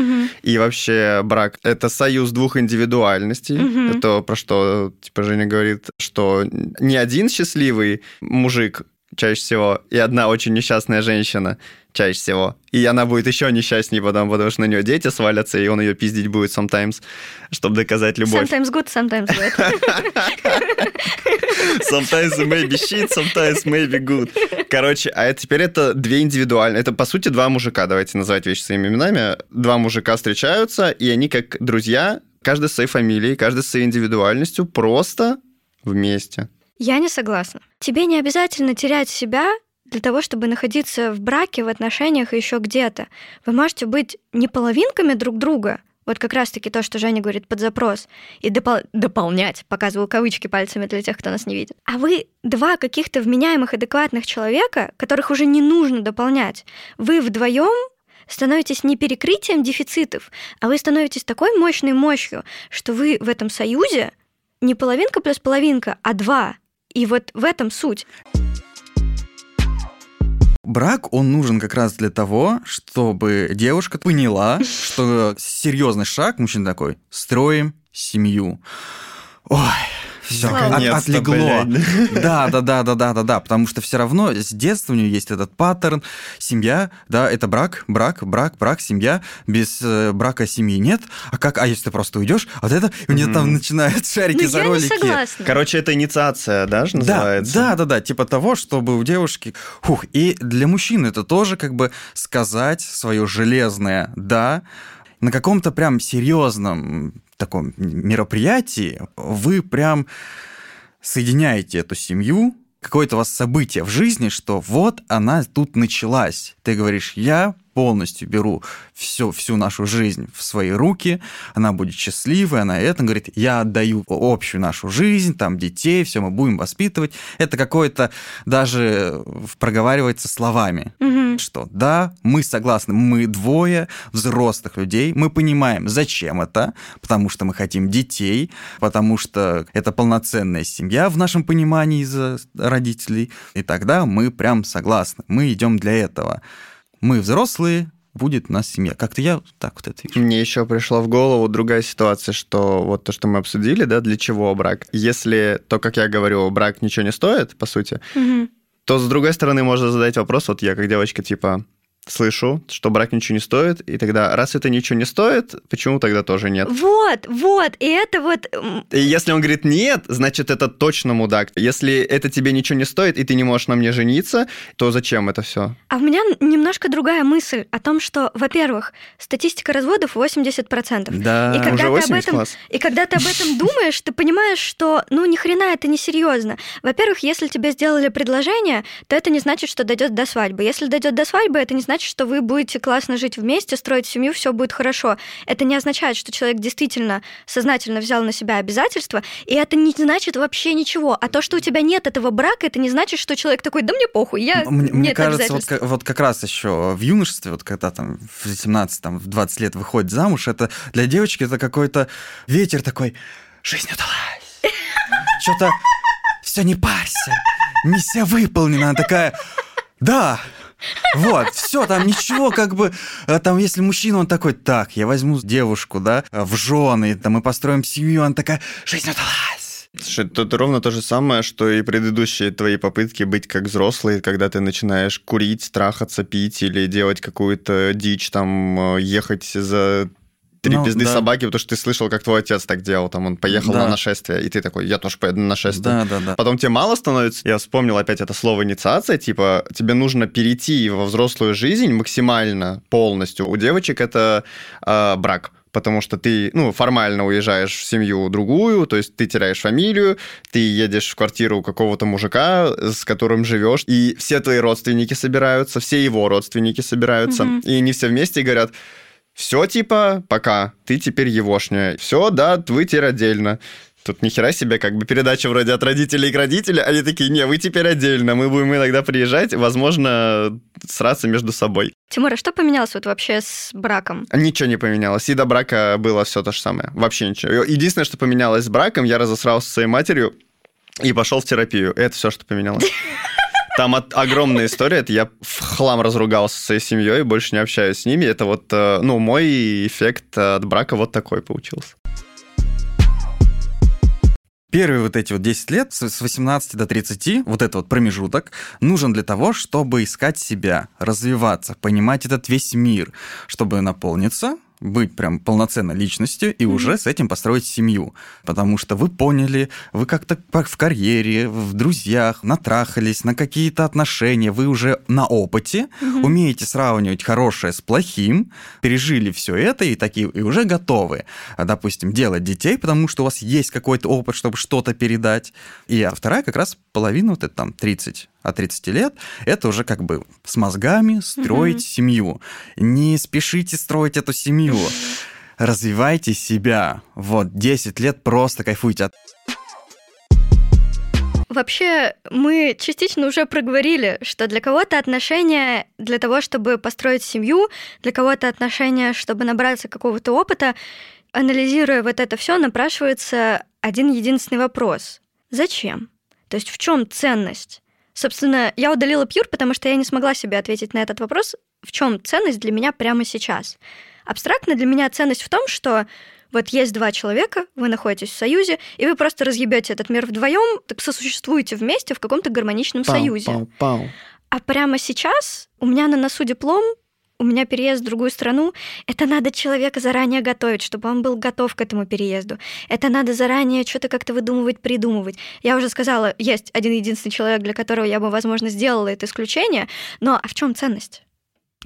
И вообще брак — это союз двух индивидуальностей. Это про что, типа, Женя говорит, что не один счастливый мужик чаще всего, и одна очень несчастная женщина чаще всего. И она будет еще несчастнее потом, потому что на нее дети свалятся, и он ее пиздить будет sometimes, чтобы доказать любовь. Sometimes good, sometimes bad. Sometimes maybe shit, sometimes maybe good. Короче, а это, теперь это две индивидуальные. Это, по сути, два мужика, давайте называть вещи своими именами. Два мужика встречаются, и они как друзья, каждый с своей фамилией, каждый с своей индивидуальностью, просто вместе. Я не согласна. Тебе не обязательно терять себя для того, чтобы находиться в браке, в отношениях и еще где-то. Вы можете быть не половинками друг друга, вот как раз-таки то, что Женя говорит под запрос, и допол- дополнять, показываю кавычки пальцами для тех, кто нас не видит. А вы два каких-то вменяемых, адекватных человека, которых уже не нужно дополнять. Вы вдвоем становитесь не перекрытием дефицитов, а вы становитесь такой мощной мощью, что вы в этом союзе не половинка плюс половинка, а два. И вот в этом суть. Брак, он нужен как раз для того, чтобы девушка поняла, что серьезный шаг, мужчина такой, строим семью. Ой, все, Наконец-то, отлегло. Да, да, да, да, да, да, да, потому что все равно с детства у нее есть этот паттерн, семья, да, это брак, брак, брак, брак, семья, без э, брака семьи нет, а как, а если ты просто уйдешь, вот это, у нее там начинают шарики Ну, за я не ролики. согласна. Короче, это инициация, да, же Да, называется? да, да, да, типа того, чтобы у девушки... Хух, и для мужчины это тоже как бы сказать свое железное «да». На каком-то прям серьезном таком мероприятии вы прям соединяете эту семью, какое-то у вас событие в жизни, что вот она тут началась. Ты говоришь, я полностью беру всю, всю нашу жизнь в свои руки, она будет счастливой, она это говорит, я отдаю общую нашу жизнь, там детей, все мы будем воспитывать. Это какое-то даже проговаривается словами, Мгм. что да, мы согласны, мы двое взрослых людей, мы понимаем, зачем это, потому что мы хотим детей, потому что это полноценная семья в нашем понимании из-за родителей, и тогда мы прям согласны, мы идем для этого. Мы взрослые, будет у нас семья. Как-то я так вот это вижу. Мне еще пришла в голову другая ситуация, что вот то, что мы обсудили, да, для чего брак. Если то, как я говорю, брак ничего не стоит, по сути, Мгм. то с другой стороны можно задать вопрос, вот я как девочка, типа, слышу, что брак ничего не стоит, и тогда, раз это ничего не стоит, почему тогда тоже нет? Вот, вот, и это вот... И если он говорит нет, значит, это точно мудак. Если это тебе ничего не стоит, и ты не можешь на мне жениться, то зачем это все? А у меня немножко другая мысль о том, что, во-первых, статистика разводов 80%. Да, И когда Уже ты об 80 этом- класс. И когда ты об этом думаешь, ты понимаешь, что, ну, ни хрена это не серьезно. Во-первых, если тебе сделали предложение, то это не значит, что дойдет до свадьбы. Если дойдет до свадьбы, это не значит, что вы будете классно жить вместе, строить семью, все будет хорошо. Это не означает, что человек действительно сознательно взял на себя обязательства, и это не значит вообще ничего. А то, что у тебя нет этого брака, это не значит, что человек такой, да мне похуй, я Мне, мне кажется, вот, обязательств». как- вот как раз еще в юношестве, вот когда там в 18, там, в 20 лет выходит замуж, это для девочки это какой-то ветер такой, жизнь удалась. Что-то все не парься, миссия выполнена. Она такая, да, вот, все, там ничего, как бы, э, там, если мужчина, он такой, так, я возьму девушку, да, в жены, там, мы построим семью, она такая, жизнь удалась. Слушай, тут ровно то же самое, что и предыдущие твои попытки быть как взрослый, когда ты начинаешь курить, трахаться, пить или делать какую-то дичь, там, э, ехать за три Ну, пизды да. собаки, потому что ты слышал, как твой отец так делал, там, он поехал Да. на нашествие, и ты такой, я тоже поеду на нашествие. Да, да, да. Потом тебе мало становится. Я вспомнил опять это слово инициация. Типа, тебе нужно перейти во взрослую жизнь максимально полностью. У девочек это э, брак потому что ты, ну, формально уезжаешь в семью другую, то есть ты теряешь фамилию, ты едешь в квартиру какого-то мужика, с которым живешь, и все твои родственники собираются, все его родственники собираются, Мгм. и они все вместе говорят, все, типа, пока, ты теперь егошняя. Все, да, вы теперь отдельно. Тут ни хера себе, как бы передача вроде от родителей к родителям, они такие, не, вы теперь отдельно, мы будем иногда приезжать, возможно, сраться между собой. Тимур, а что поменялось вот вообще с браком? Ничего не поменялось, и до брака было все то же самое, вообще ничего. Единственное, что поменялось с браком, я разосрался со своей матерью и пошел в терапию, это все, что поменялось. Там от- огромная история, это я в хлам разругался со своей семьей, больше не общаюсь с ними. Это вот, э, ну, мой эффект от брака вот такой получился. Первые вот эти вот 10 лет, с с 18 до 30, вот этот вот промежуток, нужен для того, чтобы искать себя, развиваться, понимать этот весь мир, чтобы наполниться, быть прям полноценной личностью и уже с этим построить семью. Потому что вы поняли, вы как-то в карьере, в друзьях, натрахались на какие-то отношения, вы уже на опыте, умеете сравнивать хорошее с плохим, пережили все это и такие и уже готовы, допустим, делать детей, потому что у вас есть какой-то опыт, чтобы что-то передать. И а вторая как раз половина, вот это там 30 от 30 лет, это уже как бы с мозгами строить семью. Не спешите строить эту семью. Развивайте себя. Вот, 10 лет просто кайфуйте от Вообще, мы частично уже проговорили, что для кого-то отношения для того, чтобы построить семью, для кого-то отношения, чтобы набраться какого-то опыта, анализируя вот это все, напрашивается один единственный вопрос. Зачем? То есть в чем ценность? Собственно, я удалила Пьюр, потому что я не смогла себе ответить на этот вопрос, в чем ценность для меня прямо сейчас. Абстрактно для меня ценность в том, что вот есть два человека, вы находитесь в союзе, и вы просто разъебете этот мир вдвоем, так сосуществуете вместе в каком-то гармоничном союзе. Пау, пау. А прямо сейчас у меня на носу диплом, у меня переезд в другую страну. Это надо человека заранее готовить, чтобы он был готов к этому переезду. Это надо заранее что-то как-то выдумывать, придумывать. Я уже сказала, есть один единственный человек, для которого я бы, возможно, сделала это исключение, но а в чем ценность?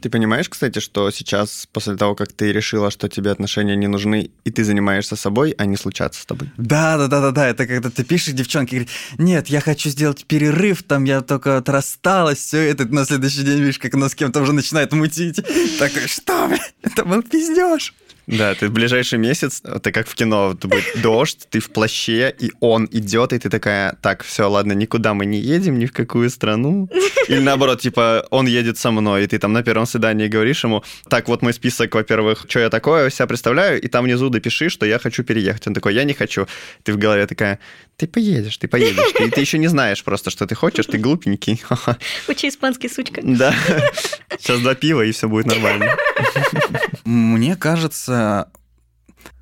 Ты понимаешь, кстати, что сейчас, после того, как ты решила, что тебе отношения не нужны, и ты занимаешься собой, они случатся с тобой? Да, да, да, да, да. Это когда ты пишешь девчонке, говорит, нет, я хочу сделать перерыв, там я только вот рассталась, все это на следующий день видишь, как она с кем-то уже начинает мутить. Такой, что, блядь, это был пиздеж. Да, ты в ближайший месяц, ты как в кино, вот будет дождь, ты в плаще, и он идет, и ты такая, так, все, ладно, никуда мы не едем, ни в какую страну. Или наоборот, типа, он едет со мной, и ты там на первом свидании говоришь ему, так, вот мой список, во-первых, что я такое себя представляю, и там внизу допиши, что я хочу переехать. Он такой, я не хочу. Ты в голове такая, ты поедешь, ты поедешь. Ты, ты еще не знаешь просто, что ты хочешь, ты глупенький. Учи испанский, сучка. Да. Сейчас два пива, и все будет нормально. Мне кажется,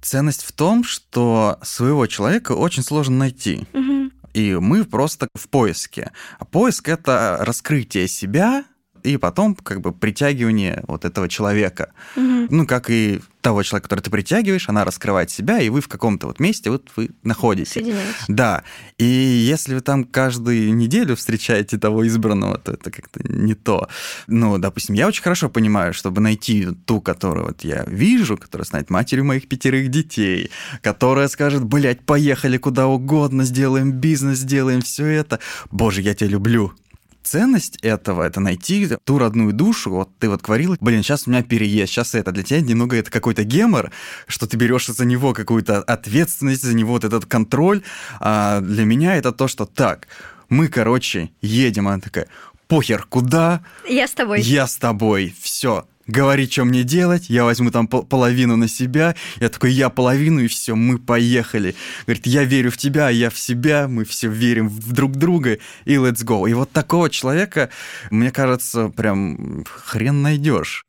ценность в том, что своего человека очень сложно найти. Мгм. И мы просто в поиске. А поиск — это раскрытие себя и потом как бы притягивание вот этого человека. Мгм. Ну, как и того человека, который ты притягиваешь, она раскрывает себя, и вы в каком-то вот месте вот вы находитесь. Да, и если вы там каждую неделю встречаете того избранного, то это как-то не то. Ну, допустим, я очень хорошо понимаю, чтобы найти ту, которую вот я вижу, которая станет матерью моих пятерых детей, которая скажет, блядь, поехали куда угодно, сделаем бизнес, сделаем все это. Боже, я тебя люблю. Ценность этого — это найти ту родную душу. Вот ты вот говорил, блин, сейчас у меня переезд, сейчас это. Для тебя немного это какой-то гемор, что ты берешь за него какую-то ответственность, за него вот этот контроль. А для меня это то, что так, мы, короче, едем. Она такая, похер, куда? Я с тобой. Я с тобой, все. Говори, что мне делать, я возьму там пол- половину на себя. Я такой, я половину, и все, мы поехали. Говорит, я верю в тебя, а я в себя, мы все верим в друг друга, и let's go. И вот такого человека, мне кажется, прям хрен найдешь.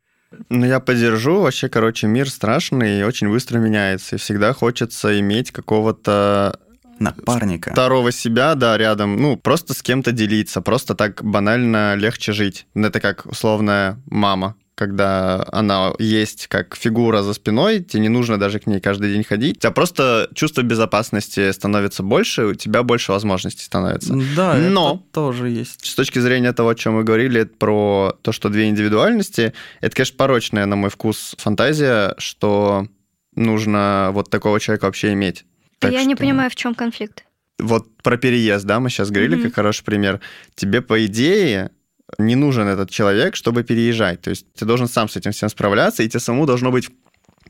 Ну, я поддержу. Вообще, короче, мир страшный и очень быстро меняется. И всегда хочется иметь какого-то Напарника. второго себя, да, рядом. Ну, просто с кем-то делиться. Просто так банально легче жить. Это как условная мама. Когда она есть как фигура за спиной, тебе не нужно даже к ней каждый день ходить. У тебя просто чувство безопасности становится больше, у тебя больше возможностей становится. Да, Но- это тоже есть. С точки зрения того, о чем мы говорили, про то, что две индивидуальности, это, конечно, порочная, на мой вкус, фантазия, что нужно вот такого человека вообще иметь. Так я не что- понимаю, в чем конфликт. Вот про переезд, да, мы сейчас говорили, Мгм. как хороший пример. Тебе, по идее, не нужен этот человек, чтобы переезжать. То есть ты должен сам с этим всем справляться, и тебе самому должно быть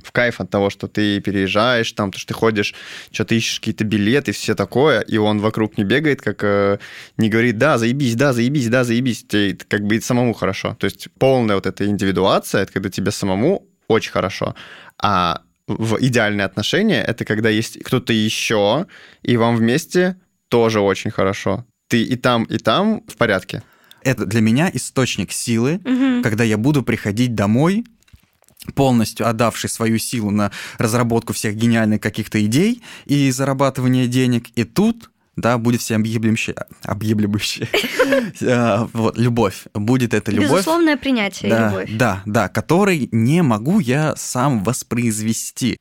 в кайф от того, что ты переезжаешь, там, то, что ты ходишь, что-то ищешь какие-то билеты, все такое, и он вокруг не бегает, как э, не говорит, да, заебись, да, заебись, да, заебись, тебе как бы и самому хорошо. То есть полная вот эта индивидуация, это когда тебе самому очень хорошо, а в идеальные отношения это когда есть кто-то еще, и вам вместе тоже очень хорошо. Ты и там, и там в порядке. Это для меня источник силы, Мгм. когда я буду приходить домой, полностью отдавший свою силу на разработку всех гениальных каких-то идей и зарабатывание денег, и тут да, будет всеобъемлющая, объемлющая, а, вот, любовь. Будет эта любовь. Безусловное принятие Да, любовь. да, да, который не могу я сам воспроизвести.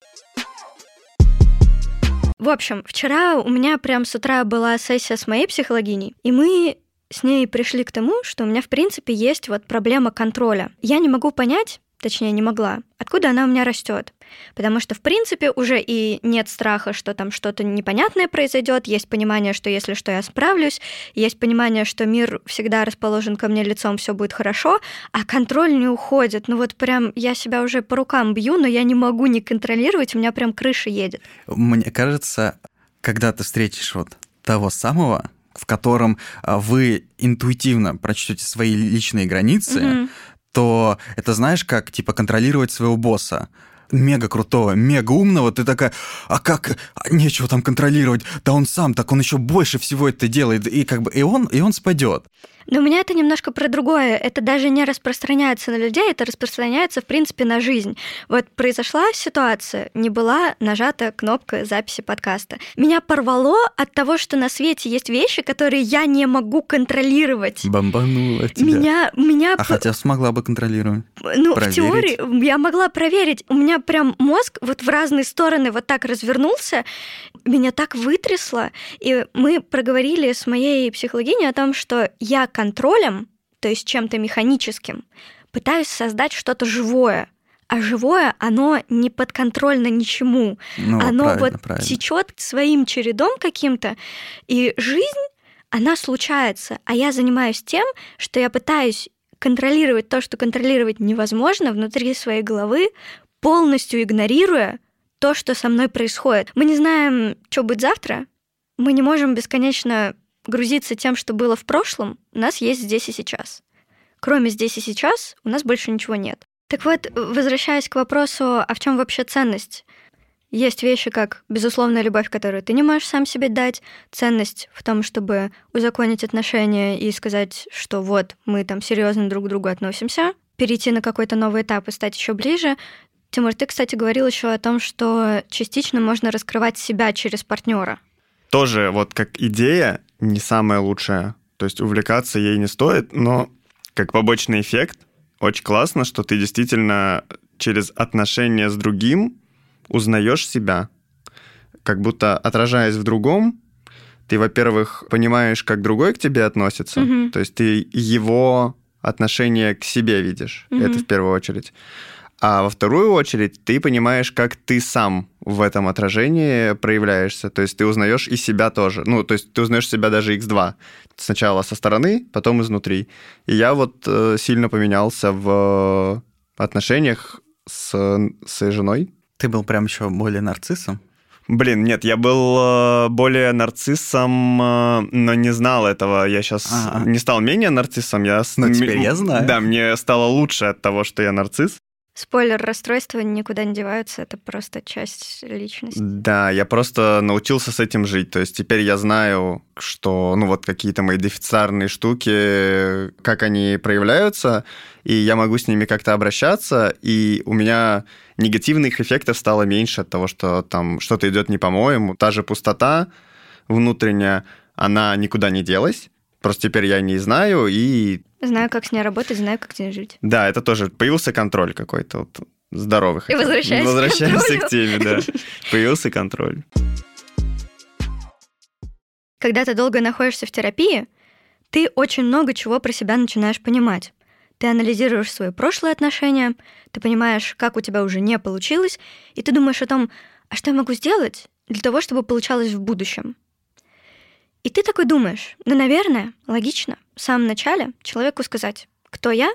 В общем, вчера у меня прям с утра была сессия с моей психологиней, и мы с ней пришли к тому, что у меня, в принципе, есть вот проблема контроля. Я не могу понять, точнее, не могла, откуда она у меня растет. Потому что, в принципе, уже и нет страха, что там что-то непонятное произойдет, есть понимание, что если что, я справлюсь, есть понимание, что мир всегда расположен ко мне лицом, все будет хорошо, а контроль не уходит. Ну вот прям я себя уже по рукам бью, но я не могу не контролировать, у меня прям крыша едет. Мне кажется, когда ты встретишь вот того самого, в котором а, вы интуитивно прочтете свои личные границы, Мгм. то это знаешь, как типа контролировать своего босса. Мега крутого, мега умного, ты такая, а как, А, нечего там контролировать, да он сам, так он еще больше всего это делает, и как бы, и он, и он спадет. Но у меня это немножко про другое. Это даже не распространяется на людей, это распространяется, в принципе, на жизнь. Вот произошла ситуация, не была нажата кнопка записи подкаста. Меня порвало от того, что на свете есть вещи, которые я не могу контролировать. Бомбануло тебя. Меня, меня, А хотя смогла бы контролировать. ну, в проверить. теории я могла проверить. У меня прям мозг вот в разные стороны вот так развернулся, меня так вытрясло. И мы проговорили с моей психологиней о том, что я контролем, то есть чем-то механическим, пытаюсь создать что-то живое. А живое, оно не подконтрольно ничему. Ну, оно правильно, вот правильно. течет своим чередом каким-то. И жизнь, она случается. А я занимаюсь тем, что я пытаюсь контролировать то, что контролировать невозможно внутри своей головы, полностью игнорируя то, что со мной происходит. Мы не знаем, что будет завтра. Мы не можем бесконечно грузиться тем, что было в прошлом. У нас есть здесь и сейчас. Кроме здесь и сейчас у нас больше ничего нет. Так вот, возвращаясь к вопросу, а в чем вообще ценность? Есть вещи, как безусловная любовь, которую ты не можешь сам себе дать, ценность в том, чтобы узаконить отношения и сказать, что вот мы там серьезно друг к другу относимся, перейти на какой-то новый этап и стать еще ближе. Тимур, ты, кстати, говорил еще о том, что частично можно раскрывать себя через партнера. Тоже вот как идея не самая лучшая. То есть увлекаться ей не стоит, но как побочный эффект очень классно, что ты действительно через отношения с другим узнаешь себя. Как будто отражаясь в другом, ты, во-первых, понимаешь, как другой к тебе относится. Мгм. То есть ты его отношение к себе видишь. Мгм. Это в первую очередь. А во вторую очередь ты понимаешь, как ты сам в этом отражении проявляешься. То есть ты узнаешь и себя тоже. Ну, то есть ты узнаешь себя даже x2. Сначала со стороны, потом изнутри. И я вот э, сильно поменялся в отношениях с своей женой. Ты был прям еще более нарциссом? Блин, нет, я был э, более нарциссом, э, но не знал этого. Я сейчас А-а. не стал менее нарциссом. Я с- Ну, теперь я знаю. Да, мне стало лучше от того, что я нарцисс. Спойлер, расстройства никуда не деваются, это просто часть личности. Да, я просто научился с этим жить. То есть теперь я знаю, что, ну, вот какие-то мои дефицитарные штуки, как они проявляются, и я могу с ними как-то обращаться, и у меня негативных эффектов стало меньше от того, что там что-то идет не по-моему. Та же пустота внутренняя, она никуда не делась. Просто теперь я не знаю, и Знаю, как с ней работать, знаю, как с ней жить. да, это тоже появился контроль какой-то вот, здоровый. И возвращаясь к Возвращаемся контролю. к теме, да. Появился контроль. Когда ты долго находишься в терапии, ты очень много чего про себя начинаешь понимать. Ты анализируешь свои прошлые отношения, ты понимаешь, как у тебя уже не получилось, и ты думаешь о том, а что я могу сделать для того, чтобы получалось в будущем. И ты такой думаешь, ну, наверное, логично в самом начале человеку сказать, кто я,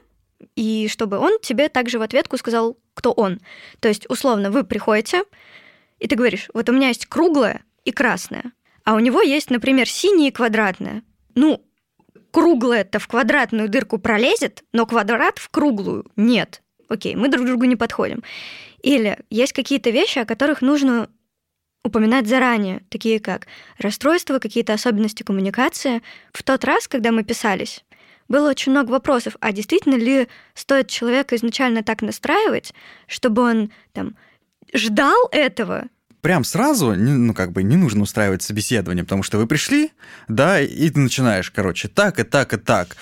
и чтобы он тебе также в ответку сказал, кто он. То есть, условно, вы приходите, и ты говоришь, вот у меня есть круглое и красное, а у него есть, например, синее и квадратное. Ну, круглое-то в квадратную дырку пролезет, но квадрат в круглую нет. Окей, мы друг другу не подходим. Или есть какие-то вещи, о которых нужно упоминать заранее, такие как расстройства, какие-то особенности коммуникации. В тот раз, когда мы писались, было очень много вопросов, а действительно ли стоит человека изначально так настраивать, чтобы он там ждал этого, Прям сразу, ну, как бы, не нужно устраивать собеседование, потому что вы пришли, да, и ты начинаешь, короче, так и так и так.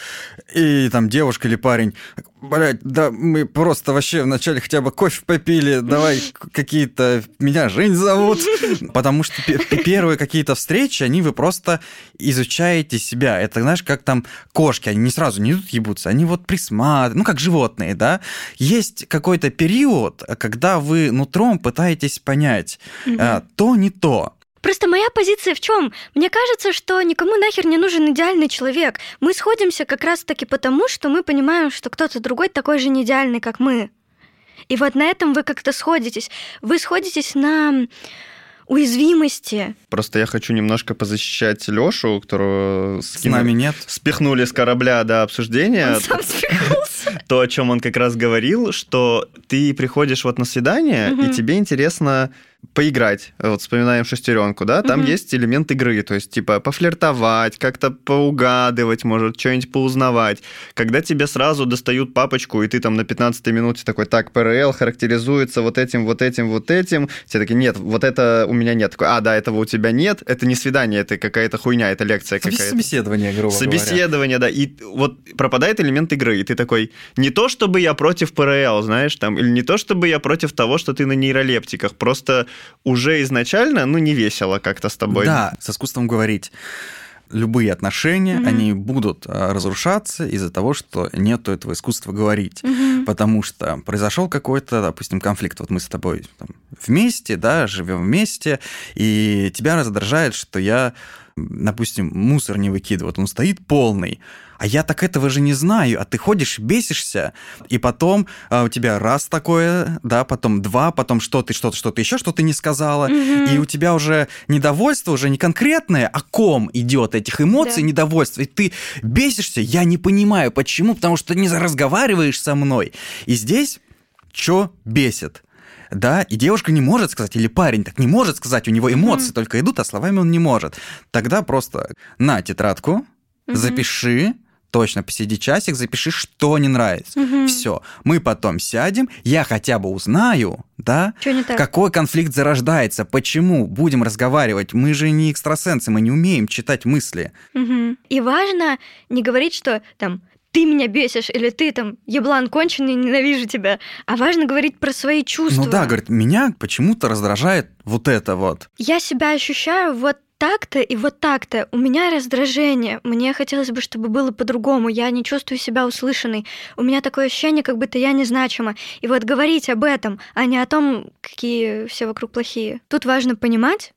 И там девушка или парень, блядь, да мы просто вообще вначале хотя бы кофе попили, давай какие-то... Меня Жень зовут. Потому что пе- пе- первые какие-то встречи, они вы просто изучаете себя. Это, знаешь, как там кошки, они не сразу не идут ебутся, они вот присматривают, ну, как животные, да. Есть какой-то период, когда вы нутром пытаетесь понять, а, то не то. Просто моя позиция в чем? Мне кажется, что никому нахер не нужен идеальный человек. Мы сходимся как раз-таки потому, что мы понимаем, что кто-то другой такой же не идеальный, как мы. И вот на этом вы как-то сходитесь. Вы сходитесь на уязвимости. Просто я хочу немножко позащищать Лешу, которого С скинули- нами нет. спихнули с корабля до обсуждения. Он сам спихнулся. То, о чем он как раз говорил, что ты приходишь вот на свидание, и тебе интересно поиграть. Вот вспоминаем шестеренку, да, там Мгм. есть элемент игры, то есть типа пофлиртовать, как-то поугадывать, может, что-нибудь поузнавать. Когда тебе сразу достают папочку, и ты там на 15 минуте такой, так, ПРЛ характеризуется вот этим, вот этим, вот этим, все такие, нет, вот это у меня нет. Такой, а, да, этого у тебя нет, это не свидание, это какая-то хуйня, это лекция какая-то. Собеседование, грубо говоря. Собеседование, да. И вот пропадает элемент игры, и ты такой, не то чтобы я против ПРЛ, знаешь, там, или не то чтобы я против того, что ты на нейролептиках, просто уже изначально, ну, не весело как-то с тобой. Да, с искусством говорить. любые отношения, Мгм. они будут а, разрушаться из-за того, что нету этого искусства говорить. Мгм. Потому что произошел какой-то, допустим, конфликт. Вот мы с тобой там, вместе, да, живем вместе, и тебя раздражает, что я, допустим, мусор не выкидываю. Вот он стоит полный. А я так этого же не знаю, а ты ходишь, бесишься, и потом а, у тебя раз такое, да, потом два, потом что ты, что-то, что-то еще, что ты не сказала, Мгм. и у тебя уже недовольство уже не конкретное, а ком идет этих эмоций, Да. недовольства, и ты бесишься, я не понимаю, почему, потому что не разговариваешь со мной. И здесь что бесит? Да, и девушка не может сказать, или парень так не может сказать, у него эмоции только идут, а словами он не может. Тогда просто на тетрадку, Мгм. запиши, точно посиди часик, запиши, что не нравится. Мгм. Все, мы потом сядем, я хотя бы узнаю, да, какой конфликт зарождается, почему будем разговаривать. Мы же не экстрасенсы, мы не умеем читать мысли. Мгм. И важно не говорить, что там ты меня бесишь, или ты там еблан конченый, ненавижу тебя. А важно говорить про свои чувства. Ну да, говорит, меня почему-то раздражает вот это вот. Я себя ощущаю вот так-то и вот так-то. У меня раздражение. Мне хотелось бы, чтобы было по-другому. Я не чувствую себя услышанной. У меня такое ощущение, как будто я незначима. И вот говорить об этом, а не о том, какие все вокруг плохие. Тут важно понимать,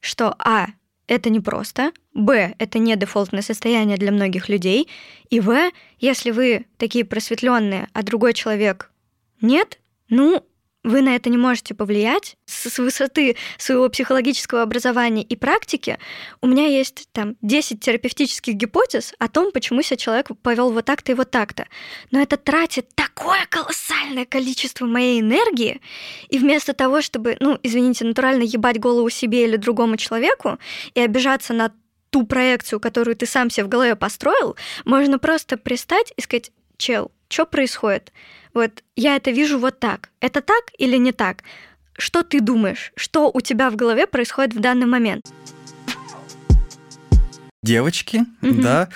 что А это непросто, Б это не дефолтное состояние для многих людей, и В, если вы такие просветленные, а другой человек нет, ну, вы на это не можете повлиять. С, с высоты своего психологического образования и практики у меня есть там 10 терапевтических гипотез о том, почему себя человек повел вот так-то и вот так-то. Но это тратит такое колоссальное количество моей энергии, и вместо того, чтобы, ну, извините, натурально ебать голову себе или другому человеку и обижаться на ту проекцию, которую ты сам себе в голове построил, можно просто пристать и сказать, чел, что происходит? Вот я это вижу вот так. Это так или не так? Что ты думаешь? Что у тебя в голове происходит в данный момент? Девочки, Мгм. да,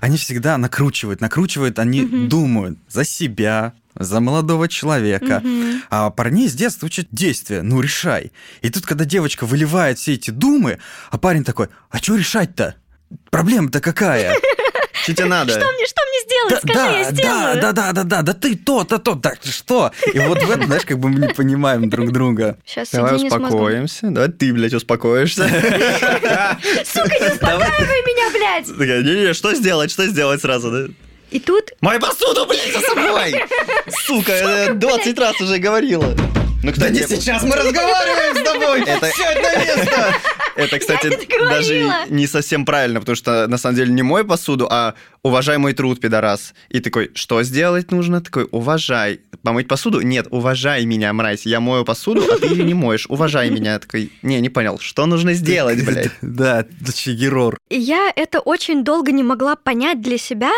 они всегда накручивают, накручивают, они Мгм. думают за себя, за молодого человека. Мгм. А парней с детства учат действия, ну решай. И тут, когда девочка выливает все эти думы, а парень такой, а что решать-то? Проблема-то какая? Что тебе надо? Что мне, что мне сделать? Скажи, я да, сделаю. да, да, да, да, да, ты то, то, то, так что? И вот в этом, знаешь, как бы мы не понимаем друг друга. Сейчас Давай успокоимся. Давай ты, блядь, успокоишься. Сука, не успокаивай меня, блядь! Такая, не-не, что сделать, что сделать сразу, да? И тут Мою посуду, блядь, за собой! Сука, я 20 раз уже говорила. Ну, Да кстати, не сейчас мы разговариваем с тобой! Это- Сядь на место! Это, кстати, даже не совсем правильно, потому что на самом деле не мой посуду, а уважай мой труд, пидорас. И такой, что сделать нужно? Такой, уважай. Помыть посуду? Нет, уважай меня, мразь. Я мою посуду, а ты ее не моешь. Уважай меня. Такой, не, не понял, что нужно сделать, блядь? Да, Чигерор. И я это очень долго не могла понять для себя.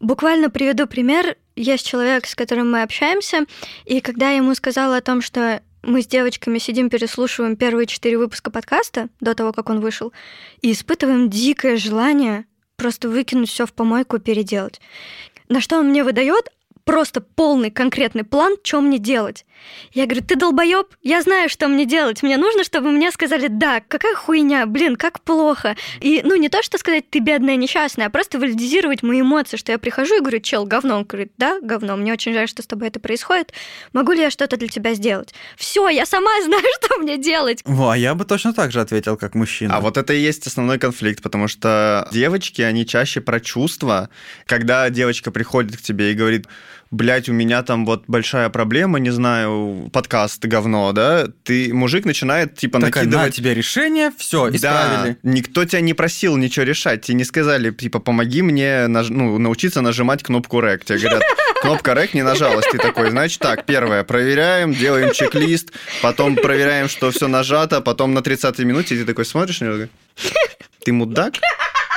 Буквально приведу пример. Есть человек, с которым мы общаемся, и когда я ему сказала о том, что мы с девочками сидим, переслушиваем первые четыре выпуска подкаста до того, как он вышел, и испытываем дикое желание просто выкинуть все в помойку и переделать. На что он мне выдает просто полный конкретный план, что мне делать. Я говорю, ты долбоеб, я знаю, что мне делать. Мне нужно, чтобы мне сказали, да, какая хуйня, блин, как плохо. И, ну, не то, что сказать, ты бедная, несчастная, а просто валидизировать мои эмоции, что я прихожу и говорю, чел, говно. Он говорит, да, говно, мне очень жаль, что с тобой это происходит. Могу ли я что-то для тебя сделать? Все, я сама знаю, что мне делать. Во, а я бы точно так же ответил, как мужчина. А вот это и есть основной конфликт, потому что девочки, они чаще про чувства. Когда девочка приходит к тебе и говорит, блядь, у меня там вот большая проблема, не знаю, подкаст говно, да, ты, мужик начинает, типа, Такая, на накидывать... тебе решение, все, исправили. Да, никто тебя не просил ничего решать, тебе не сказали, типа, помоги мне наж- ну, научиться нажимать кнопку REC. Тебе говорят, кнопка REC не нажалась, ты такой, значит так, первое, проверяем, делаем чек-лист, потом проверяем, что все нажато, потом на 30-й минуте ты такой смотришь на ты мудак?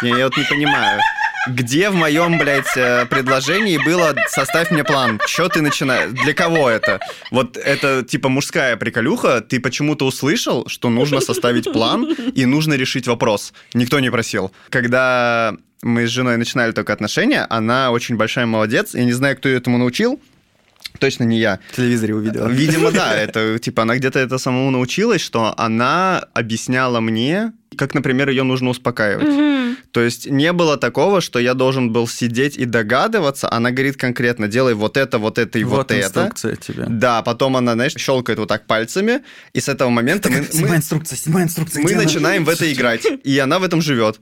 Я, я вот не понимаю. Где в моем, блядь, э, предложении было «составь мне план»? Что ты начинаешь? Для кого это? Вот это, типа, мужская приколюха. Ты почему-то услышал, что нужно составить план и нужно решить вопрос. Никто не просил. Когда мы с женой начинали только отношения, она очень большая молодец. Я не знаю, кто ее этому научил. Точно не я. В телевизоре увидела. Видимо, да. Это типа она где-то это самому научилась, что она объясняла мне, как, например, ее нужно успокаивать. Мгм. То есть не было такого, что я должен был сидеть и догадываться. Она говорит конкретно, делай вот это, вот это и вот, Вот это. инструкция тебе. Да, потом она, знаешь, щелкает вот так пальцами, и с этого момента мы, мы- инструкция, снимай инструкцию. мы начинаем в это играть, и она в этом живет.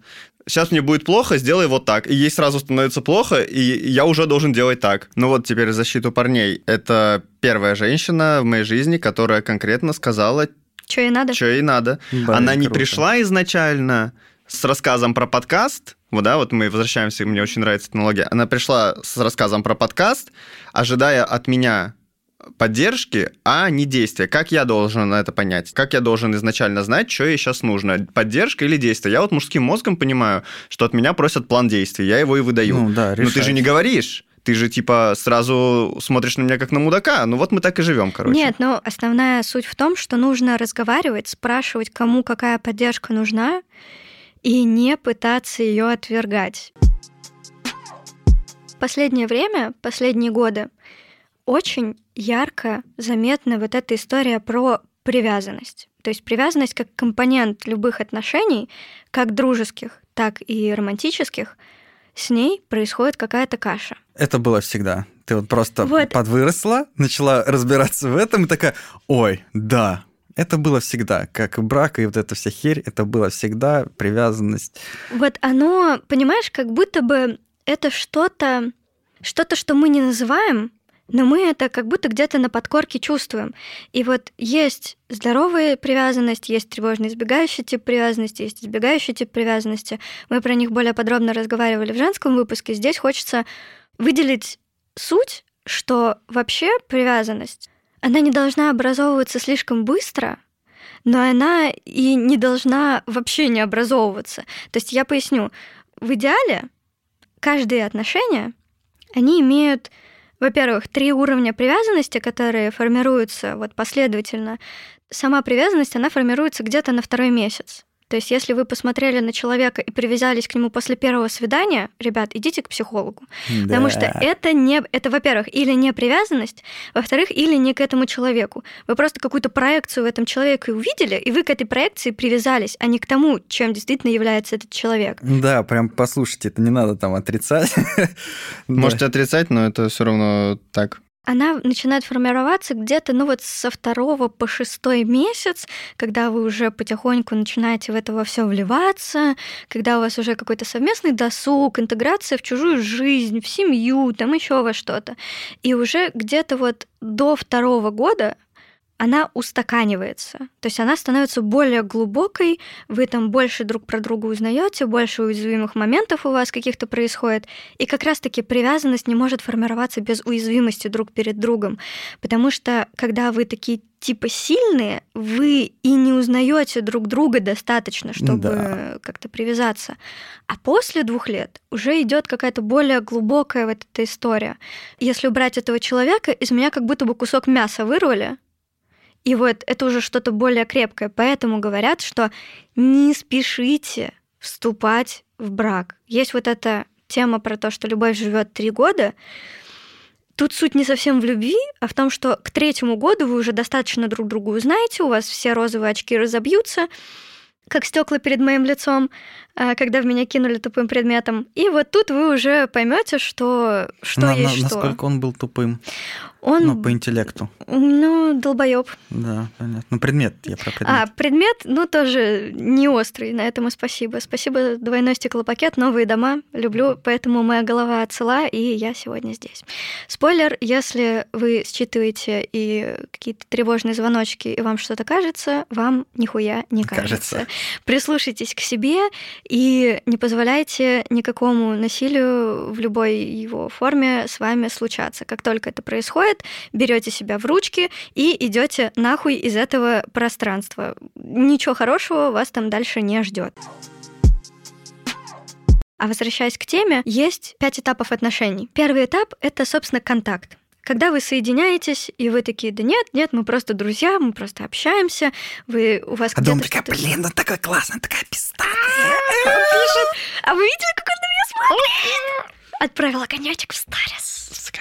Сейчас мне будет плохо, сделай вот так. И ей сразу становится плохо, и я уже должен делать так. Ну вот теперь защиту парней. Это первая женщина в моей жизни, которая конкретно сказала, Что ей надо? что ей надо. Блин, Она не круто. пришла изначально с рассказом про подкаст. Вот, да, вот мы возвращаемся, мне очень нравится технология. Она пришла с рассказом про подкаст, ожидая от меня поддержки, а не действия. Как я должен это понять? Как я должен изначально знать, что ей сейчас нужно? Поддержка или действие? Я вот мужским мозгом понимаю, что от меня просят план действий, я его и выдаю. Ну да, Но ты же решать. не говоришь. Ты же типа сразу смотришь на меня как на мудака. Ну вот мы так и живем, короче. Нет, но основная суть в том, что нужно разговаривать, спрашивать, кому какая поддержка нужна, и не пытаться ее отвергать. Последнее время, последние годы, очень ярко заметна вот эта история про привязанность. То есть привязанность как компонент любых отношений, как дружеских, так и романтических, с ней происходит какая-то каша. Это было всегда. Ты вот просто Вот. подвыросла, начала разбираться в этом и такая, ой, да, это было всегда. Как и брак, и вот эта вся херь, это было всегда привязанность. Вот оно, понимаешь, как будто бы это что-то, что-то, что мы не называем, но мы это как будто где-то на подкорке чувствуем. И вот есть здоровая привязанность, есть тревожно избегающий тип привязанности, есть избегающий тип привязанности. Мы про них более подробно разговаривали в женском выпуске. Здесь хочется выделить суть, что вообще привязанность, она не должна образовываться слишком быстро, но она и не должна вообще не образовываться. То есть я поясню. В идеале каждые отношения, они имеют, во-первых, три уровня привязанности, которые формируются вот последовательно. Сама привязанность, она формируется где-то на второй месяц. То есть, если вы посмотрели на человека и привязались к нему после первого свидания, ребят, идите к психологу. Потому Да. что это не, это, во-первых, или не привязанность, во-вторых, или не к этому человеку. Вы просто какую-то проекцию в этом человеке увидели, и вы к этой проекции привязались, а не к тому, чем действительно является этот человек. Да, прям послушайте, это не надо там отрицать. Можете отрицать, но это все равно так. Она начинает формироваться где-то, ну вот со второго по шестой месяц, когда вы уже потихоньку начинаете в это во все вливаться, когда у вас уже какой-то совместный досуг, интеграция в чужую жизнь, в семью, там еще во что-то. И уже где-то вот до второго года она устаканивается. То есть она становится более глубокой, вы там больше друг про друга узнаете, больше уязвимых моментов у вас каких-то происходит. И как раз-таки привязанность не может формироваться без уязвимости друг перед другом. Потому что когда вы такие типа сильные, вы и не узнаете друг друга достаточно, чтобы Да. как-то привязаться. А после двух лет уже идет какая-то более глубокая вот эта история. Если убрать этого человека, из меня как будто бы кусок мяса вырвали, и вот это уже что-то более крепкое. Поэтому говорят, что не спешите вступать в брак. Есть вот эта тема про то, что любовь живет три года. Тут суть не совсем в любви, а в том, что к третьему году вы уже достаточно друг друга узнаете, у вас все розовые очки разобьются, как стекла перед моим лицом, когда в меня кинули тупым предметом. И вот тут вы уже поймете, что, что На- есть на- что. Насколько он был тупым? Он, Ну, по интеллекту. ну, долбоеб. Да, понятно. Ну, предмет, я про предмет. А, предмет, ну, тоже не острый, на этом и спасибо. Спасибо, двойной стеклопакет, новые дома. Люблю, поэтому моя голова отцела, и я сегодня здесь. Спойлер, если вы считываете и какие-то тревожные звоночки, и вам что-то кажется, вам нихуя не кажется. Кажется. Прислушайтесь к себе и не позволяйте никакому насилию в любой его форме с вами случаться. Как только это происходит, берете себя в ручки и идете нахуй из этого пространства. Ничего хорошего вас там дальше не ждет. А возвращаясь к теме, есть пять этапов отношений. Первый этап — это, собственно, контакт. Когда вы соединяетесь, и вы такие, да нет, нет, мы просто друзья, мы просто общаемся, вы, у вас А где-то такая, блин, она такая классная, такая пизда. А вы видели, как он на меня смотрит? Отправила конячек в старец.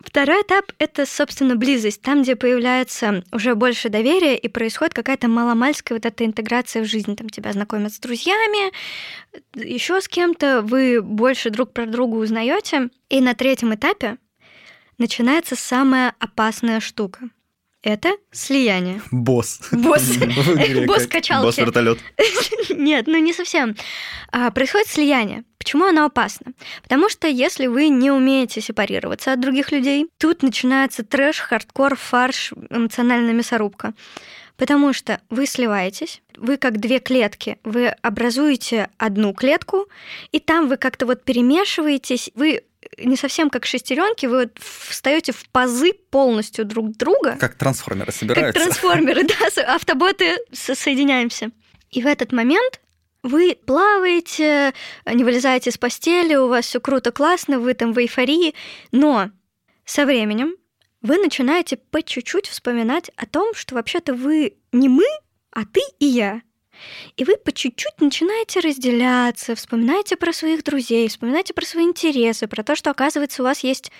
Второй этап — это, собственно, близость, там, где появляется уже больше доверия и происходит какая-то маломальская вот эта интеграция в жизнь. Там тебя знакомят с друзьями, еще с кем-то, вы больше друг про друга узнаете. И на третьем этапе начинается самая опасная штука. Это слияние. Босс. Босс. Босс качалки. Босс вертолет. Нет, ну не совсем. А, происходит слияние. Почему оно опасно? Потому что если вы не умеете сепарироваться от других людей, тут начинается трэш, хардкор, фарш, эмоциональная мясорубка. Потому что вы сливаетесь, вы как две клетки, вы образуете одну клетку, и там вы как-то вот перемешиваетесь, вы не совсем как шестеренки, вы вот встаете в пазы полностью друг друга. Как трансформеры Как собираются. трансформеры, да, автоботы со- соединяемся. И в этот момент вы плаваете, не вылезаете с постели, у вас все круто, классно, вы там в эйфории, но со временем вы начинаете по чуть-чуть вспоминать о том, что вообще-то вы не мы, а ты и я. И вы по чуть-чуть начинаете разделяться, вспоминаете про своих друзей, вспоминаете про свои интересы, про то, что, оказывается, у вас есть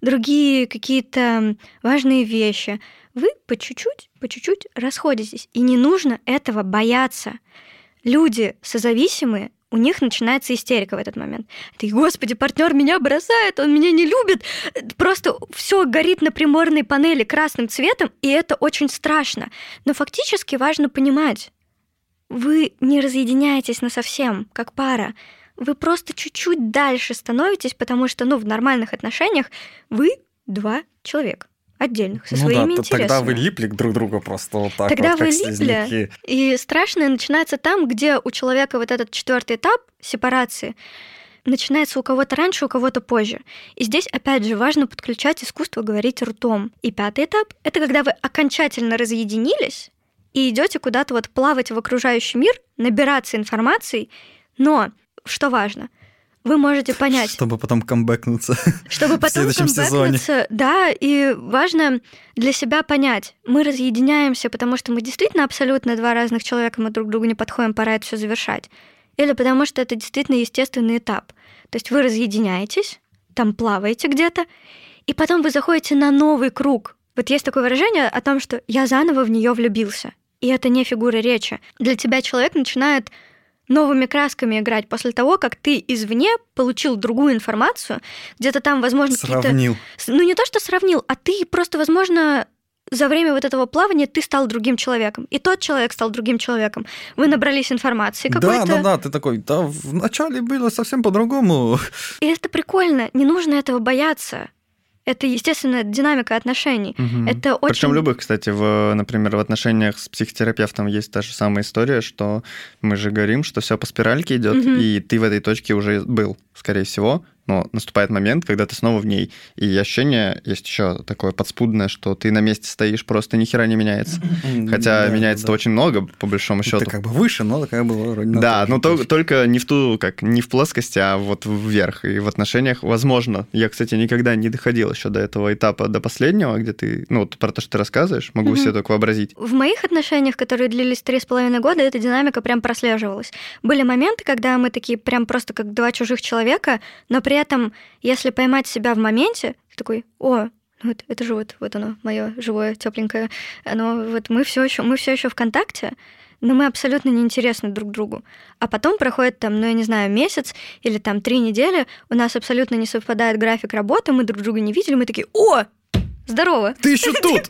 другие какие-то важные вещи. Вы по чуть-чуть, по чуть-чуть расходитесь. И не нужно этого бояться. Люди созависимые, у них начинается истерика в этот момент. Ты, господи, партнер меня бросает, он меня не любит. Просто все горит на приморной панели красным цветом, и это очень страшно. Но фактически важно понимать, вы не разъединяетесь на совсем, как пара. Вы просто чуть-чуть дальше становитесь, потому что, ну, в нормальных отношениях вы два человека отдельных, со Ну да, своими т- интересами. тогда вы липли к друг другу просто вот так Тогда вот, вы липли. слизняки. И страшное начинается там, где у человека вот этот четвертый этап сепарации начинается у кого-то раньше, у кого-то позже. И здесь, опять же, важно подключать искусство говорить ртом. И пятый этап — это когда вы окончательно разъединились и идете куда-то вот плавать в окружающий мир, набираться информацией, но, что важно, вы можете понять, Чтобы потом камбэкнуться. чтобы в потом сезоне. камбэкнуться. Да, и важно для себя понять, мы разъединяемся, потому что мы действительно абсолютно два разных человека, мы друг другу не подходим, пора это все завершать. Или потому что это действительно естественный этап. То есть вы разъединяетесь, там плаваете где-то, и потом вы заходите на новый круг. Вот есть такое выражение о том, что я заново в нее влюбился. И это не фигура речи. Для тебя человек начинает новыми красками играть после того, как ты извне получил другую информацию, где-то там, возможно. Сравнил. Ну, не то, что сравнил, а ты просто, возможно, за время вот этого плавания ты стал другим человеком, и тот человек стал другим человеком. Вы набрались информации Да, какой-то, да, да, ты такой, да, вначале было совсем по-другому. и это прикольно. Не нужно этого бояться. Это естественная динамика отношений. Это очень... Причем любых, кстати, в, например, в отношениях с психотерапевтом есть та же самая история, что мы же говорим, что все по спиральке идет, Мгм. и ты в этой точке уже был, скорее всего, но наступает момент, когда ты снова в ней. И ощущение есть еще такое подспудное, что ты на месте стоишь, просто ни хера не меняется. Хотя Да, меняется-то да. очень много, по большому счету. Ты как бы выше, но как бы вроде Да, но то- только не в ту, как не в плоскости, а вот вверх. И в отношениях, возможно, я, кстати, никогда не доходил еще до этого этапа, до последнего, где ты, ну, вот про то, что ты рассказываешь, могу Мгм. себе только вообразить. В моих отношениях, которые длились три с половиной года, эта динамика прям прослеживалась. Были моменты, когда мы такие прям просто как два чужих человека, но при этом, если поймать себя в моменте, ты такой, о, ну вот это же вот, вот оно, мое живое, тепленькое. Оно вот мы все еще, мы все еще в контакте, но мы абсолютно неинтересны друг другу. А потом проходит там, ну я не знаю, месяц или там три недели, у нас абсолютно не совпадает график работы, мы друг друга не видели, мы такие, о, здорово. Ты еще тут!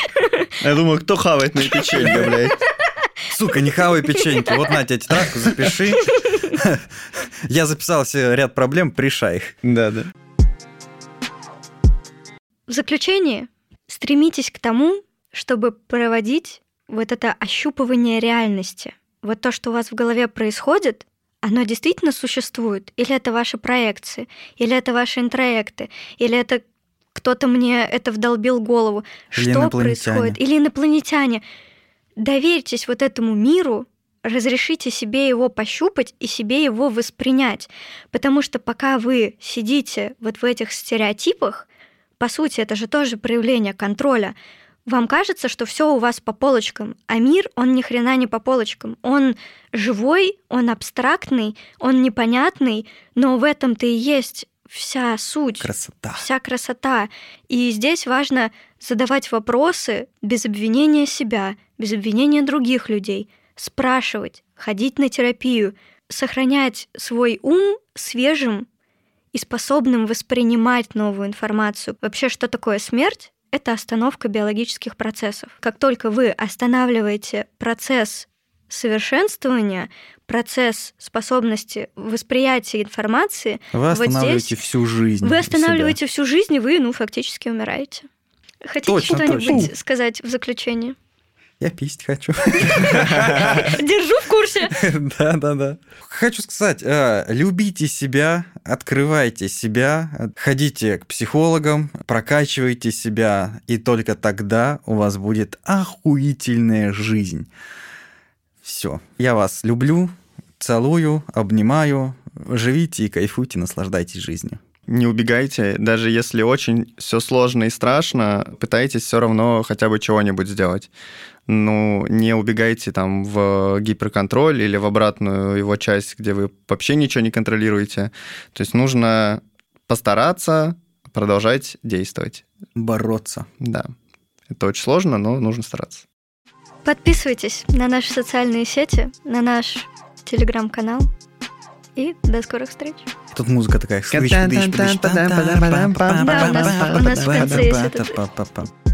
Я думаю, кто хавает на печенье, блядь? Сука, не хавай печеньки. Вот на тебе тетрадку, запиши. Я записал себе ряд проблем, решай их. Да, да. В заключение стремитесь к тому, чтобы проводить вот это ощупывание реальности. Вот то, что у вас в голове происходит, оно действительно существует? Или это ваши проекции? Или это ваши интроекты? Или это кто-то мне это вдолбил в голову? Или что происходит? Или инопланетяне? Доверьтесь вот этому миру, разрешите себе его пощупать и себе его воспринять. Потому что пока вы сидите вот в этих стереотипах, по сути, это же тоже проявление контроля. Вам кажется, что все у вас по полочкам, а мир, он ни хрена не по полочкам. Он живой, он абстрактный, он непонятный, но в этом-то и есть вся суть, Красота. вся красота. И здесь важно задавать вопросы без обвинения себя, без обвинения других людей, спрашивать, ходить на терапию, сохранять свой ум свежим и способным воспринимать новую информацию. Вообще, что такое смерть? Это остановка биологических процессов. Как только вы останавливаете процесс совершенствования, процесс способности восприятия информации, Вы вот останавливаете здесь всю жизнь. вы себя. останавливаете всю жизнь, и вы, ну, фактически умираете. Хотите что-нибудь сказать в заключение? Я писть хочу. Держу в курсе. Да, да, да. Хочу сказать, э, любите себя, открывайте себя, ходите к психологам, прокачивайте себя, и только тогда у вас будет охуительная жизнь. Все. Я вас люблю, целую, обнимаю. Живите и кайфуйте, наслаждайтесь жизнью. Не убегайте, даже если очень все сложно и страшно, пытайтесь все равно хотя бы чего-нибудь сделать. Ну, не убегайте там в гиперконтроль или в обратную его часть, где вы вообще ничего не контролируете. То есть нужно постараться продолжать действовать. Бороться. Да. Это очень сложно, но нужно стараться. Подписывайтесь на наши социальные сети, на наш телеграм-канал. И до скорых встреч. Тут музыка такая. У нас- есть.